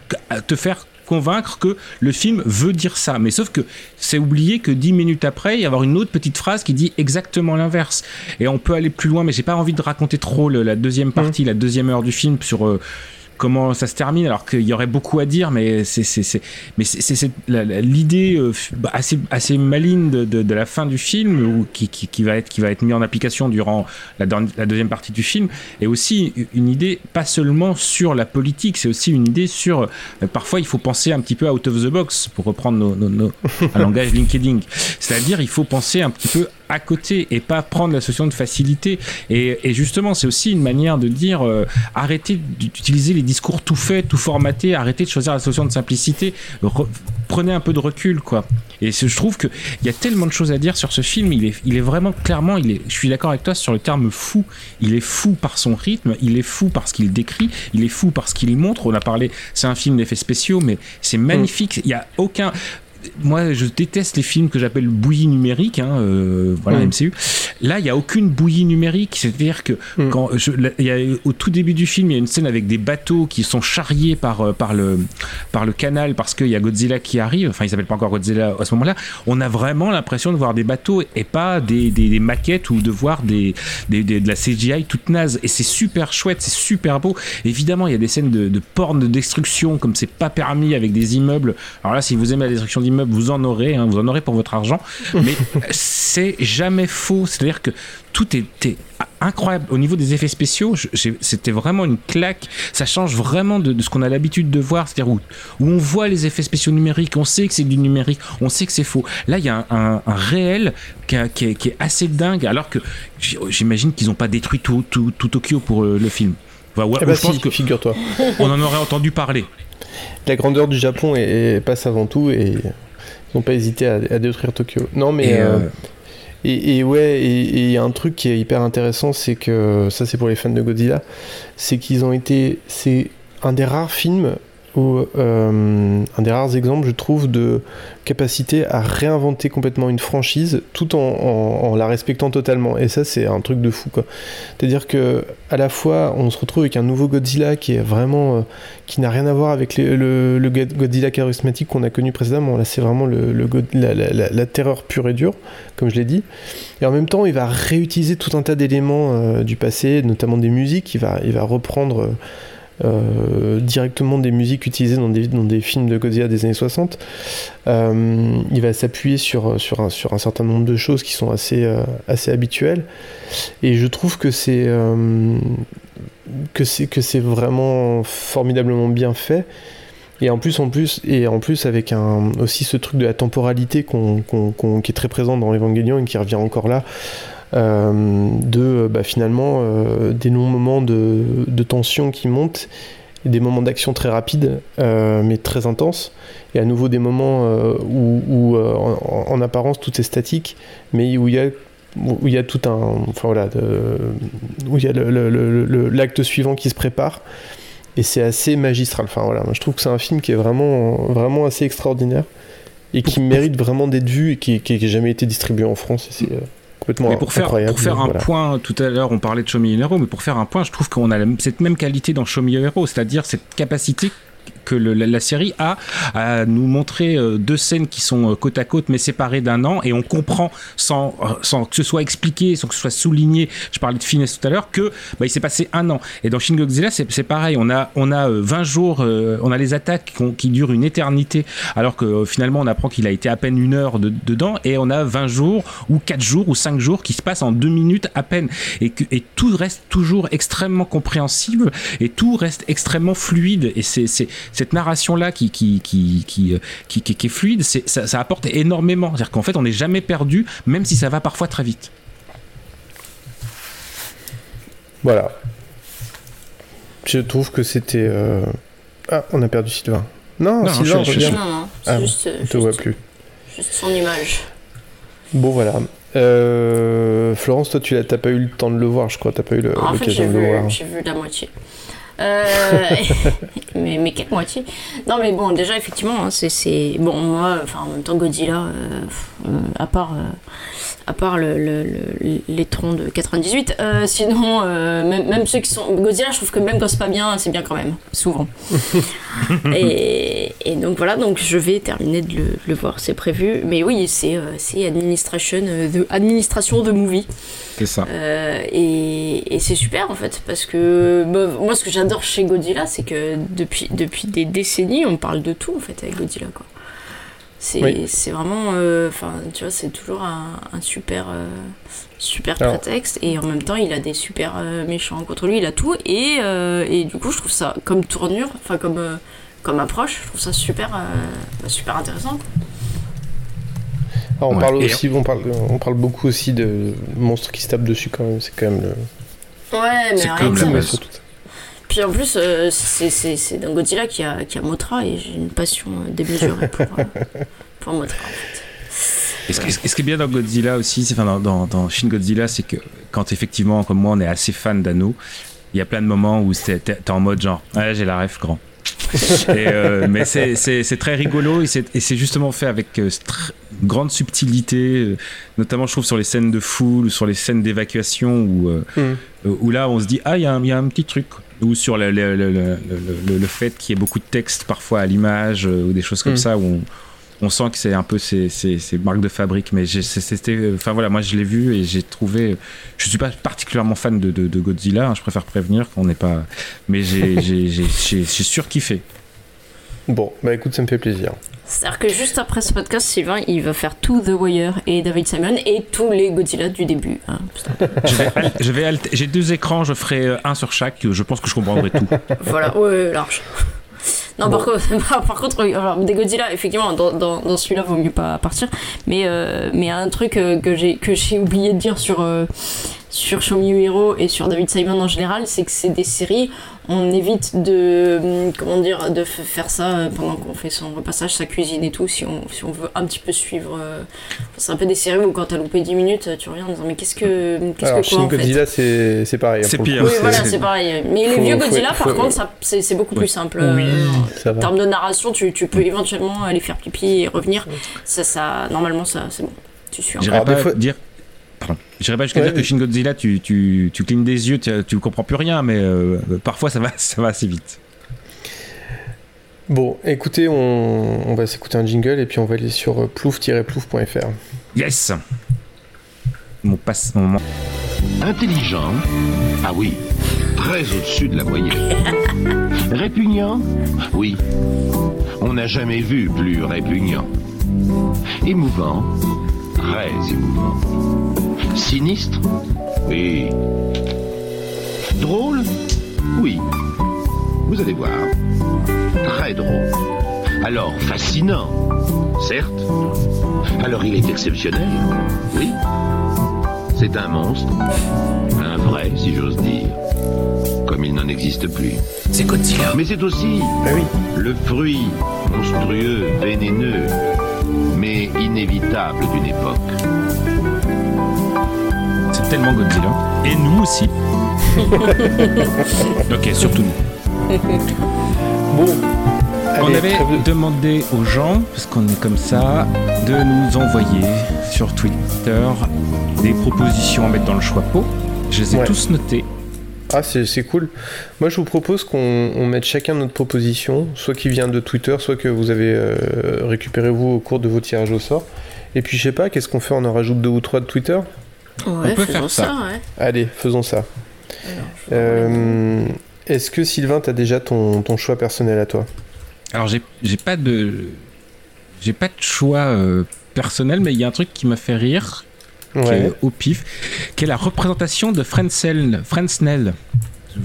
te faire convaincre que le film veut dire ça. Mais sauf que c'est oublié que dix minutes après, il y a avoir une autre petite phrase qui dit exactement l'inverse. Et on peut aller plus loin, mais j'ai pas envie de raconter trop le- la deuxième partie, la deuxième heure du film sur euh, comment ça se termine, alors qu'il y aurait beaucoup à dire, mais c'est c'est c'est mais l'idée euh, bah, assez assez maligne de, de, de la fin du film ou qui, qui, qui va être qui va être mis en application durant la, deuxième partie du film est aussi une idée pas seulement sur la politique, c'est aussi une idée sur euh, parfois il faut penser un petit peu out of the box pour reprendre nos, nos- nos- un langage LinkedIn, c'est-à-dire il faut penser un petit peu à côté et pas prendre la solution de facilité. Et, justement, c'est aussi une manière de dire euh, arrêtez d'utiliser les discours tout faits, tout formatés, arrêtez de choisir la solution de simplicité, re- prenez un peu de recul, quoi. Et ce- je trouve qu'il y a tellement de choses à dire sur ce film, il est, il est vraiment clairement, il est, je suis d'accord avec toi sur le terme fou. Il est fou par son rythme, il est fou parce qu'il décrit, il est fou parce qu'il montre. On a parlé, c'est un film d'effets spéciaux, mais c'est magnifique. Il y a aucun moi, je déteste les films que j'appelle bouillie numérique, hein, euh, voilà, Mm. MCU. Là, il n'y a aucune bouillie numérique, c'est-à-dire que Mm. quand je- là, y a, au tout début du film, il y a une scène avec des bateaux qui sont charriés par, euh, par, le, par le canal parce qu'il y a Godzilla qui arrive, enfin, il s'appelle pas encore Godzilla à ce moment-là. On a vraiment l'impression de voir des bateaux et pas des, des- des maquettes ou de voir des, des- des- de la CGI toute naze. Et c'est super chouette, c'est super beau. Évidemment, il y a des scènes de, de porn de destruction comme c'est pas permis avec des immeubles. Alors là, si vous aimez la destruction vous en aurez, hein, vous en aurez pour votre argent. Mais c'est jamais faux. C'est-à-dire que tout était incroyable au niveau des effets spéciaux. C'était vraiment une claque. Ça change vraiment de, de ce qu'on a l'habitude de voir. C'est-à-dire où, où on voit les effets spéciaux numériques, on sait que c'est du numérique, on sait que c'est faux. Là, il y a un, un- un réel qui, a- qui est, qui est assez dingue. Alors que j'imagine qu'ils n'ont pas détruit tout, tout- tout Tokyo pour euh, le film. Enfin, ouais, Eh bah je pense que figure-toi. on en aurait entendu parler. La grandeur du Japon est, est- passe avant tout et ils n'ont pas hésité à, à détruire Tokyo. Non, mais. Et, euh, euh, et, et ouais, et il y a un truc qui est hyper intéressant, c'est que ça, c'est pour les fans de Godzilla, c'est qu'ils ont été. C'est un des rares films euh, un des rares exemples, je trouve, de capacité à réinventer complètement une franchise tout en, la respectant totalement. Et ça, c'est un truc de fou. C'est-à-dire que à la fois, on se retrouve avec un nouveau Godzilla qui est vraiment, euh, qui n'a rien à voir avec le, le God- Godzilla charismatique qu'on a connu précédemment. Là, c'est vraiment la terreur pure et dure, comme je l'ai dit. Et en même temps, il va réutiliser tout un tas d'éléments euh, du passé, notamment des musiques. Il va, il va reprendre. Euh, directement des musiques utilisées dans des, dans des films de Godzilla des années 60. Euh, il va s'appuyer sur, sur, un, sur un certain nombre de choses qui sont assez, euh, assez habituelles. Et je trouve que c'est que que c'est vraiment formidablement bien fait. Et en plus, en plus, et en plus avec un, aussi ce truc de la temporalité qu'on- qu'on- qui est très présent dans Evangelion et qui revient encore là, de bah, finalement euh, des longs moments de, de tension qui montent, des moments d'action très rapides, euh, mais très intenses, et à nouveau des moments euh, où, où, euh, en, en apparence tout est statique, mais où il y a où il y a tout un enfin voilà de- où il y a le- le- le- le- l'acte suivant qui se prépare et c'est assez magistral. Enfin voilà moi, je trouve que c'est un film qui est vraiment vraiment assez extraordinaire et qui mérite vraiment d'être vu et qui qui n'a jamais été distribué en France et euh, complètement Mais pour faire, incroyable pour faire un voilà. point, tout à l'heure on parlait de Show Me Hero, mais pour faire un point, je trouve qu'on a cette même qualité dans Show Me Hero, c'est-à-dire cette capacité que la, série a à nous montrer euh, deux scènes qui sont euh, côte à côte mais séparées d'un an. Et on comprend sans, euh, sans que ce soit expliqué, sans que ce soit souligné, je parlais de finesse tout à l'heure, que bah, il s'est passé un an. Et dans Shin Godzilla c'est pareil, on a, on a euh, 20 jours, on a les attaques qui, durent une éternité alors que finalement on apprend qu'il a été à peine une heure de- dedans. Et on a 20 jours ou 4 jours ou 5 jours qui se passent en 2 minutes à peine. Et, que, et tout reste toujours extrêmement compréhensible et tout reste extrêmement fluide. Et c'est- cette narration là qui qui qui qui, euh, qui, qui- qui est fluide c'est ça, ça apporte énormément c'est à dire qu'en fait on n'est jamais perdu même si ça va parfois très vite Voilà. Je trouve que c'était. euh, Ah, on a perdu Sylvain. Non, Non, Sylvain, je je reviens. Non, non, Ah, juste, on te voit plus. juste son image. Bon, voilà. Euh, Florence, toi, tu t'as pas eu le temps de le voir, je crois. T'as pas eu le- En fait, j'ai l'occasion de le voir. j'ai vu la moitié. Euh, mais, mais quelle moitié Non, mais bon, déjà, effectivement, hein, c'est, Bon, moi, enfin, en même temps, Godzilla, euh, euh, à part, euh, à part le, le- le- les troncs de 98, euh, sinon, euh, même, même ceux qui sont. Godzilla, je trouve que même quand c'est pas bien, c'est bien quand même, souvent. et, et donc voilà, donc je vais terminer de le, de voir, c'est prévu. Mais oui, c'est, euh, administration, euh, de, administration de movie. c'est ça et, et c'est super en fait parce que bah, moi ce que j'adore chez Godzilla c'est que depuis, depuis des décennies on parle de tout en fait avec Godzilla quoi. C'est Oui. c'est vraiment euh, enfin tu vois c'est toujours un, un super euh, super Alors- prétexte et en même temps il a des super euh, méchants contre lui il a tout et, euh, et du coup je trouve ça comme tournure enfin comme euh, comme approche je trouve ça super euh, bah, super intéressant quoi. Ah, on, Ouais, parle aussi, on, parle, on parle beaucoup aussi de monstres qui se tapent dessus quand même. C'est quand même le. ouais mais C'est rien que ça. surtout. Puis en plus, euh, c'est- c'est c'est dans Godzilla qui a, qui a Motra et j'ai une passion euh, démesurée pour, euh, pour Motra en fait. Et ce, ce qui est bien dans Godzilla aussi, c'est enfin dans, dans, dans Shin Godzilla, c'est que quand effectivement, comme moi, on est assez fan d'Anno, il y a plein de moments où t'es t'es en mode genre, ouais, j'ai la ref grand. Et, euh, mais c'est- très rigolo et c'est justement fait avec euh, grande subtilité, euh, notamment je trouve sur les scènes de foule ou sur les scènes d'évacuation où, euh, Mm. où là on se dit ah il y, a un- il y a un petit truc ou sur le, le, le, le- le- le fait qu'il y ait beaucoup de texte parfois à l'image ou des choses comme Mm. ça où on, on sent que c'est un peu ces, ces, ces marques de fabrique mais c'était enfin voilà moi je l'ai vu et j'ai trouvé je suis pas particulièrement fan de, de, de Godzilla hein, je préfère prévenir qu'on n'est pas mais j'ai j'ai- j'ai- j'ai- j'ai surkiffé Bon, bah écoute, ça me fait plaisir. C'est-à-dire que juste après ce podcast, Sylvain, il va faire tout The Wire et David Simon et tous les Godzilla du début. hein. je vais, j'ai deux écrans je ferai euh, un sur chaque je pense que je comprendrai tout voilà, ouais, large. Non, par, contre, par contre, alors, des Godzilla, effectivement, dans, dans, dans celui-là, vaut mieux pas partir. Mais euh, mais un truc euh, que j'ai que j'ai oublié de dire sur euh, sur Show Me Your Hero et sur David Simon en général, c'est que c'est des séries. On évite de hum, comment dire de faire ça euh, pendant qu'on fait son repassage, sa cuisine et tout. Si on si on veut un petit peu suivre, euh, c'est un peu des séries où quand t'as loupé 10 minutes, tu reviens en disant mais qu'est-ce que qu'est-ce Alors, que quoi Shin en fait Godzilla, c'est c'est pareil. hein, C'est pire. coup, oui, voilà, c'est pareil. Mais les Faut- vieux faut- Godzilla, par faut- contre, ça- c'est beaucoup Ouais. plus simple. Oui, Euh, en termes de narration, tu, tu peux éventuellement aller faire pipi et revenir. Ça, ça, normalement, ça, c'est bon. Tu suis. J'irais pas fois- dire. Pardon. J'irais pas jusqu'à Ouais, dire que. Shin Godzilla, tu, tu, tu clignes des yeux, tu, tu comprends plus rien, mais euh, parfois ça va, ça va assez vite. Bon, écoutez, on, on va s'écouter un jingle et puis on va aller sur euh, plouf-plouf.fr. Yes Mon passe. Mon... moment. Intelligent Ah oui, très au-dessus de la moyenne. Répugnant Oui. On n'a jamais vu plus répugnant. Émouvant Très émouvant. Sinistre Oui. Drôle? Oui. Vous allez voir. Très drôle. Alors fascinant Certes. Alors il est exceptionnel Oui. C'est un monstre. Un vrai, si j'ose dire. Comme il n'en existe plus. C'est Godzilla. Mais c'est aussi Ah oui. le fruit monstrueux, vénéneux, mais inévitable d'une époque. Tellement Godzilla. Et nous aussi. ok, surtout nous. Bon. On avait demandé aux gens, parce qu'on est comme ça, de nous envoyer sur Twitter des propositions à mettre dans le choix pot. Je les ai Ouais. tous notés. Ah, c'est cool. Moi, je vous propose qu'on on mette chacun notre proposition, soit qui vient de Twitter, soit que vous avez euh, récupéré vous au cours de vos tirages au sort. Et puis, je sais pas, qu'est-ce qu'on fait? On en rajoute deux ou trois de Twitter? Ouais, peut faisons faire ça. ouais. Allez, faisons ça. Euh, Est-ce que Sylvain, t'as déjà ton, ton choix personnel à toi? Alors j'ai j'ai pas de j'ai pas de choix euh, personnel, mais il y a un truc qui m'a fait rire, qui est au pif, qui est la représentation de Fresnel. Fresnel.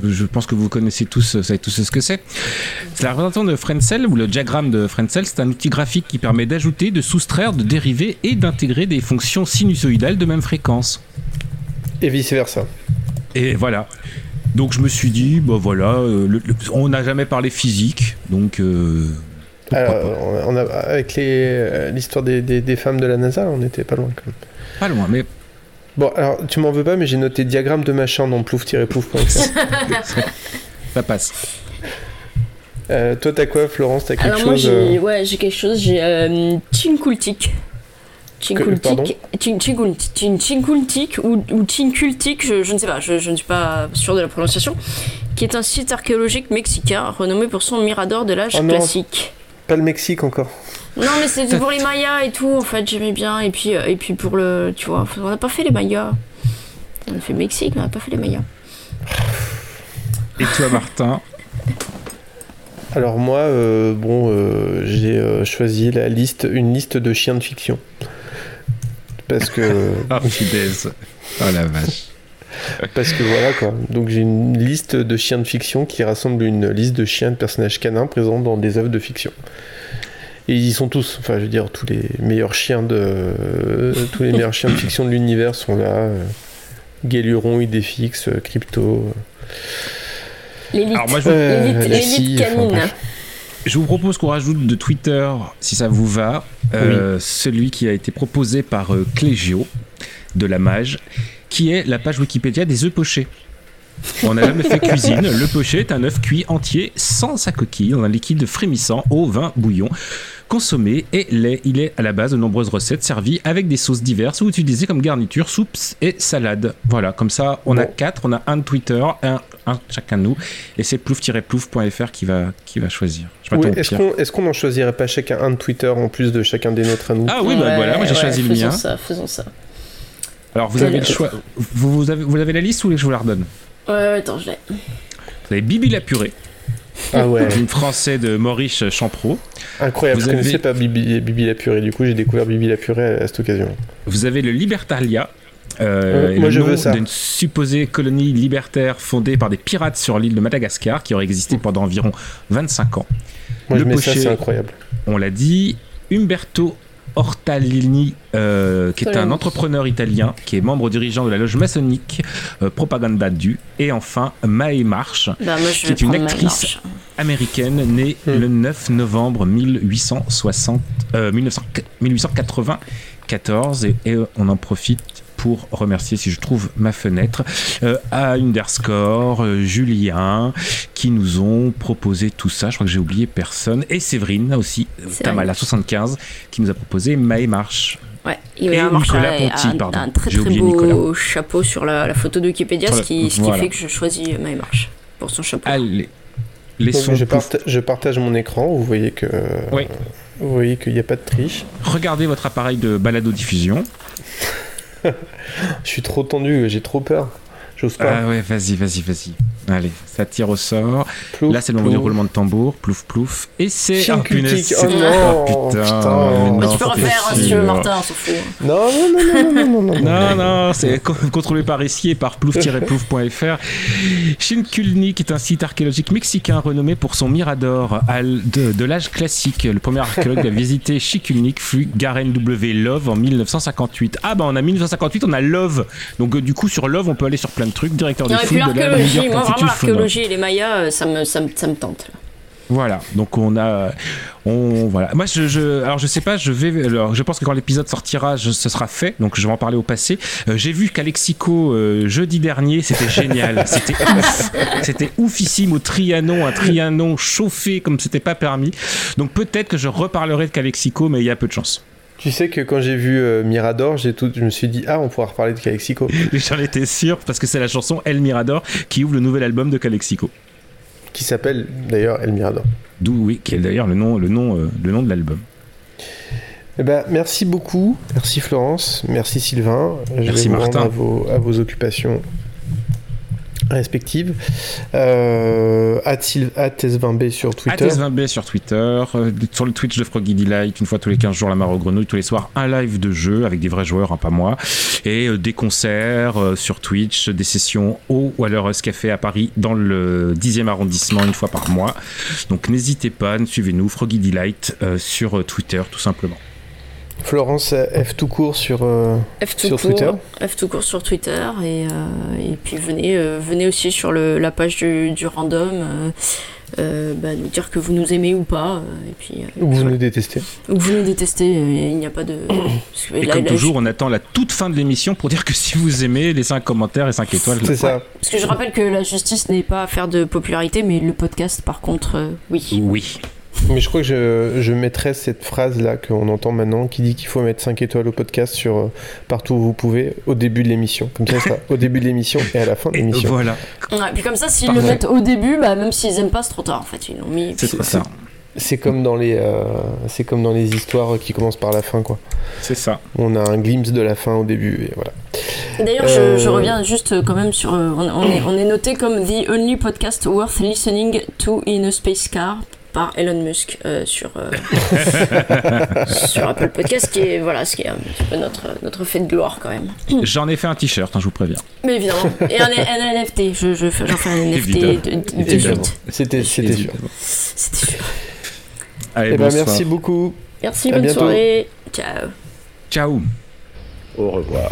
Je pense que vous connaissez tous, vous savez tous ce que c'est. C'est la représentation de Fresnel, ou le diagramme de Fresnel, c'est un outil graphique qui permet d'ajouter, de soustraire, de dériver et d'intégrer des fonctions sinusoïdales de même fréquence. Et vice-versa. Et voilà. Donc je me suis dit, bah voilà, euh, le- le- on n'a jamais parlé physique, donc euh, Alors, on a- avec euh, l'histoire des, des- des femmes de la NASA, on n'était pas loin quand même. pas loin, mais Bon, alors, tu m'en veux pas, mais j'ai noté diagramme de machin dans plouf-plouf.fr. ça passe. euh, toi, t'as quoi, Florence? T'as quelque Alors moi, chose j'ai euh, ouais, j'ai quelque chose. J'ai euh, Chinkultik. pardon Chinkultik, Chin- Chinkultik, Chin- Chinkultik ou, ou Chinkultik, je, je ne sais pas, je, je ne suis pas sûr de la prononciation, qui est un site archéologique mexicain renommé pour son mirador de l'âge Oh classique. Pas le Mexique encore. Non mais c'était pour les Mayas et tout, en fait j'aimais bien, et puis, euh, et puis pour le, tu vois, on n'a pas fait les Mayas. On a fait Mexique, mais on n'a pas fait les Mayas. Et toi, Martin? Alors moi, euh, bon, euh, j'ai euh, choisi la liste, une liste de chiens de fiction. Parce que, Ah. Oh la vache. parce que voilà quoi. Donc j'ai une liste de chiens de fiction qui rassemble une liste de chiens de personnages canins présents dans des œuvres de fiction. Et ils y sont tous, enfin je veux dire, tous les meilleurs chiens de, euh, tous les meilleurs chiens de fiction de l'univers sont là. Euh, Guéluron, Idéfix, euh, Crypto. L'élite, Alors moi, je- Euh, l'élite, enfin. Je vous propose qu'on rajoute de Twitter, si ça vous va, euh, celui qui a été proposé par euh, Clégio de la Mage, qui est la page Wikipédia des œufs pochés. On n'a jamais fait cuisine. Le pochet est un œuf cuit entier sans sa coquille dans un liquide frémissant, eau, vin, bouillon. Consommé et lait. Il est à la base de nombreuses recettes servies avec des sauces diverses ou utilisées comme garniture, soupes et salades. Voilà, comme ça, on a quatre. On a un de Twitter, un, un chacun de nous. Et c'est plouf-plouf.fr qui va, qui va choisir. Oui, au Est-ce qu'on est-ce qu'on n'en choisirait pas chacun un de Twitter en plus de chacun des nôtres à nous? Ah oui, bah voilà, moi j'ai Ouais, choisi le faisons mien. ça, faisons ça. Alors vous avez le choix. Vous, vous avez, vous avez la liste ou voulez que je vous la redonne? Ouais, ouais, attends, je l'ai. Vous avez Bibi la purée. Ah ouais. Un français de Maurice Champreau. Incroyable, Vous je avez- connaissais pas Bibi, Bibi la purée, du coup j'ai découvert Bibi la purée à, à cette occasion. Vous avez le Libertalia. Euh, Euh, moi, le je nom veux ça. d'une supposée colonie libertaire fondée par des pirates sur l'île de Madagascar qui aurait existé pendant environ 25 ans. Moi je Le mets ça, pochet, c'est incroyable. on l'a dit, Umberto Ortalini, euh, qui est un entrepreneur italien, qui est membre dirigeant de la loge maçonnique euh, Propaganda Du, et enfin Mae Marsh, Bah, moi, qui est une actrice américaine née Hmm. le 9 novembre 1860, euh, 1900 1894 et, et on en profite pour remercier, si je trouve ma fenêtre, euh, à Underscore, euh, Julien, qui nous ont proposé tout ça. Je crois que j'ai oublié personne. Et Séverine aussi, euh, Séverine. Tamala75, qui nous a proposé Maë Marche. Ouais, il y Et a un, Nicolas marche- Ponty, un- pardon. un très J'ai très oublié beau Nicolas. chapeau sur la, la photo de Wikipédia, ce qui, ce qui voilà. fait que je choisis My March pour son chapeau. Allez, laissons je, parta- je partage mon écran, vous voyez que Oui. vous voyez qu'il n'y a pas de triche. Regardez votre appareil de balado-diffusion. Je suis trop tendu, j'ai trop peur. J'ose pas. Ah ouais, vas-y, vas-y, vas-y. Allez, ça tire au sort. Plouf, Là, c'est le moment du plouf. roulement de tambour. Plouf, plouf. Et c'est. Ah, punaise, Oh non, Oh, putain. putain. mais Mais Mais non, tu peux refaire si tu veux. Martin. Non, non, non, non, non, non, non, Non, non, c'est co- contrôlé par ici et par plouf-plouf.fr. Chinkulnik est un site archéologique mexicain renommé pour son mirador de, de l'âge classique. Le premier archéologue à visiter Chikulnik fut Garen W. Love en 1958. Ah bah on a 1958, on a Love. Donc euh, du coup sur Love on peut aller sur plein de trucs. Directeur puis fouilles de la Et les Mayas, euh, ça me, ça me, ça me tente. là. Voilà, donc on a, on voilà. Moi, je, je alors je sais pas, je vais, alors je pense que quand l'épisode sortira, je- ce sera fait, donc je vais en parler au passé. Euh, J'ai vu qu'Alexico euh, jeudi dernier, c'était génial, c'était ouf, c'était oufissime au Trianon, un Trianon chauffé comme c'était pas permis. Donc peut-être que je reparlerai de Calexico, mais il y a peu de chance. Tu sais que quand j'ai vu euh, Mirador, j'ai tout, je me suis dit ah on pourra reparler de Calexico. J'en étais sûr parce que c'est la chanson El Mirador qui ouvre le nouvel album de Calexico. qui s'appelle d'ailleurs El Mirador. D'où oui, qui est d'ailleurs le nom, le nom, euh, le nom de l'album. Eh ben, merci beaucoup, merci Florence, merci Sylvain. Je Merci vais Martin. rendre à vos, à vos occupations respectives. Euh, at Syl- at S20B sur Twitter. ATS20B sur Twitter, euh, sur le Twitch de Froggy Delight, une fois tous les 15 jours la mare aux grenouilles, tous les soirs un live de jeu avec des vrais joueurs, hein, pas moi, et euh, des concerts euh, sur Twitch, des sessions au Waller's Café à Paris dans le 10e arrondissement une fois par mois. Donc n'hésitez pas, suivez-nous, Froggy Delight euh, sur Twitter tout simplement. Florence F tout court sur, euh, F tout sur court, Twitter. F tout court sur Twitter et, euh, et puis venez, euh, venez aussi sur le, la page du, du random. euh, euh, bah, nous dire que vous nous aimez ou pas, et puis Ou vous nous détestez. ou que vous nous détestez, il n'y a pas de. parce que Et là- comme là, toujours, on attend la toute fin de l'émission pour dire que si vous aimez, laissez un commentaire et 5 étoiles. C'est ça. Parce que je rappelle que la justice n'est pas affaire de popularité, mais le podcast, par contre, euh, oui. Oui. Mais je crois que je, je mettrai cette phrase là qu'on entend maintenant qui dit qu'il faut mettre 5 étoiles au podcast sur euh, partout où vous pouvez au début de l'émission. Comme ça, ça au début de l'émission et à la fin de l'émission. Voilà. Ouais, puis comme ça, s'ils le mettent au début, bah, même s'ils aiment pas, c'est trop tard en fait. Ils l'ont mis. C'est ça. C'est comme dans les euh, c'est comme dans les histoires qui commencent par la fin quoi. C'est ça. On a un glimpse de la fin au début et voilà. D'ailleurs, Euh, je, je reviens juste euh, quand même sur. euh, on, on est, on est noté comme the only podcast worth listening to in a space car par Elon Musk euh, sur, euh, sur Apple Podcast, qui est, voilà, ce qui est un petit peu notre, notre fait de gloire quand même. J'en ai fait un t-shirt, hein, je vous préviens. Mais évidemment. Et un, un NFT, je, je, fais- j'en fais un NFT de, suite. C'était c'était sûr. C'était sûr. Allez, Eh ben, merci beaucoup. Merci, À bonne bientôt. soirée. Ciao. Ciao. Au revoir.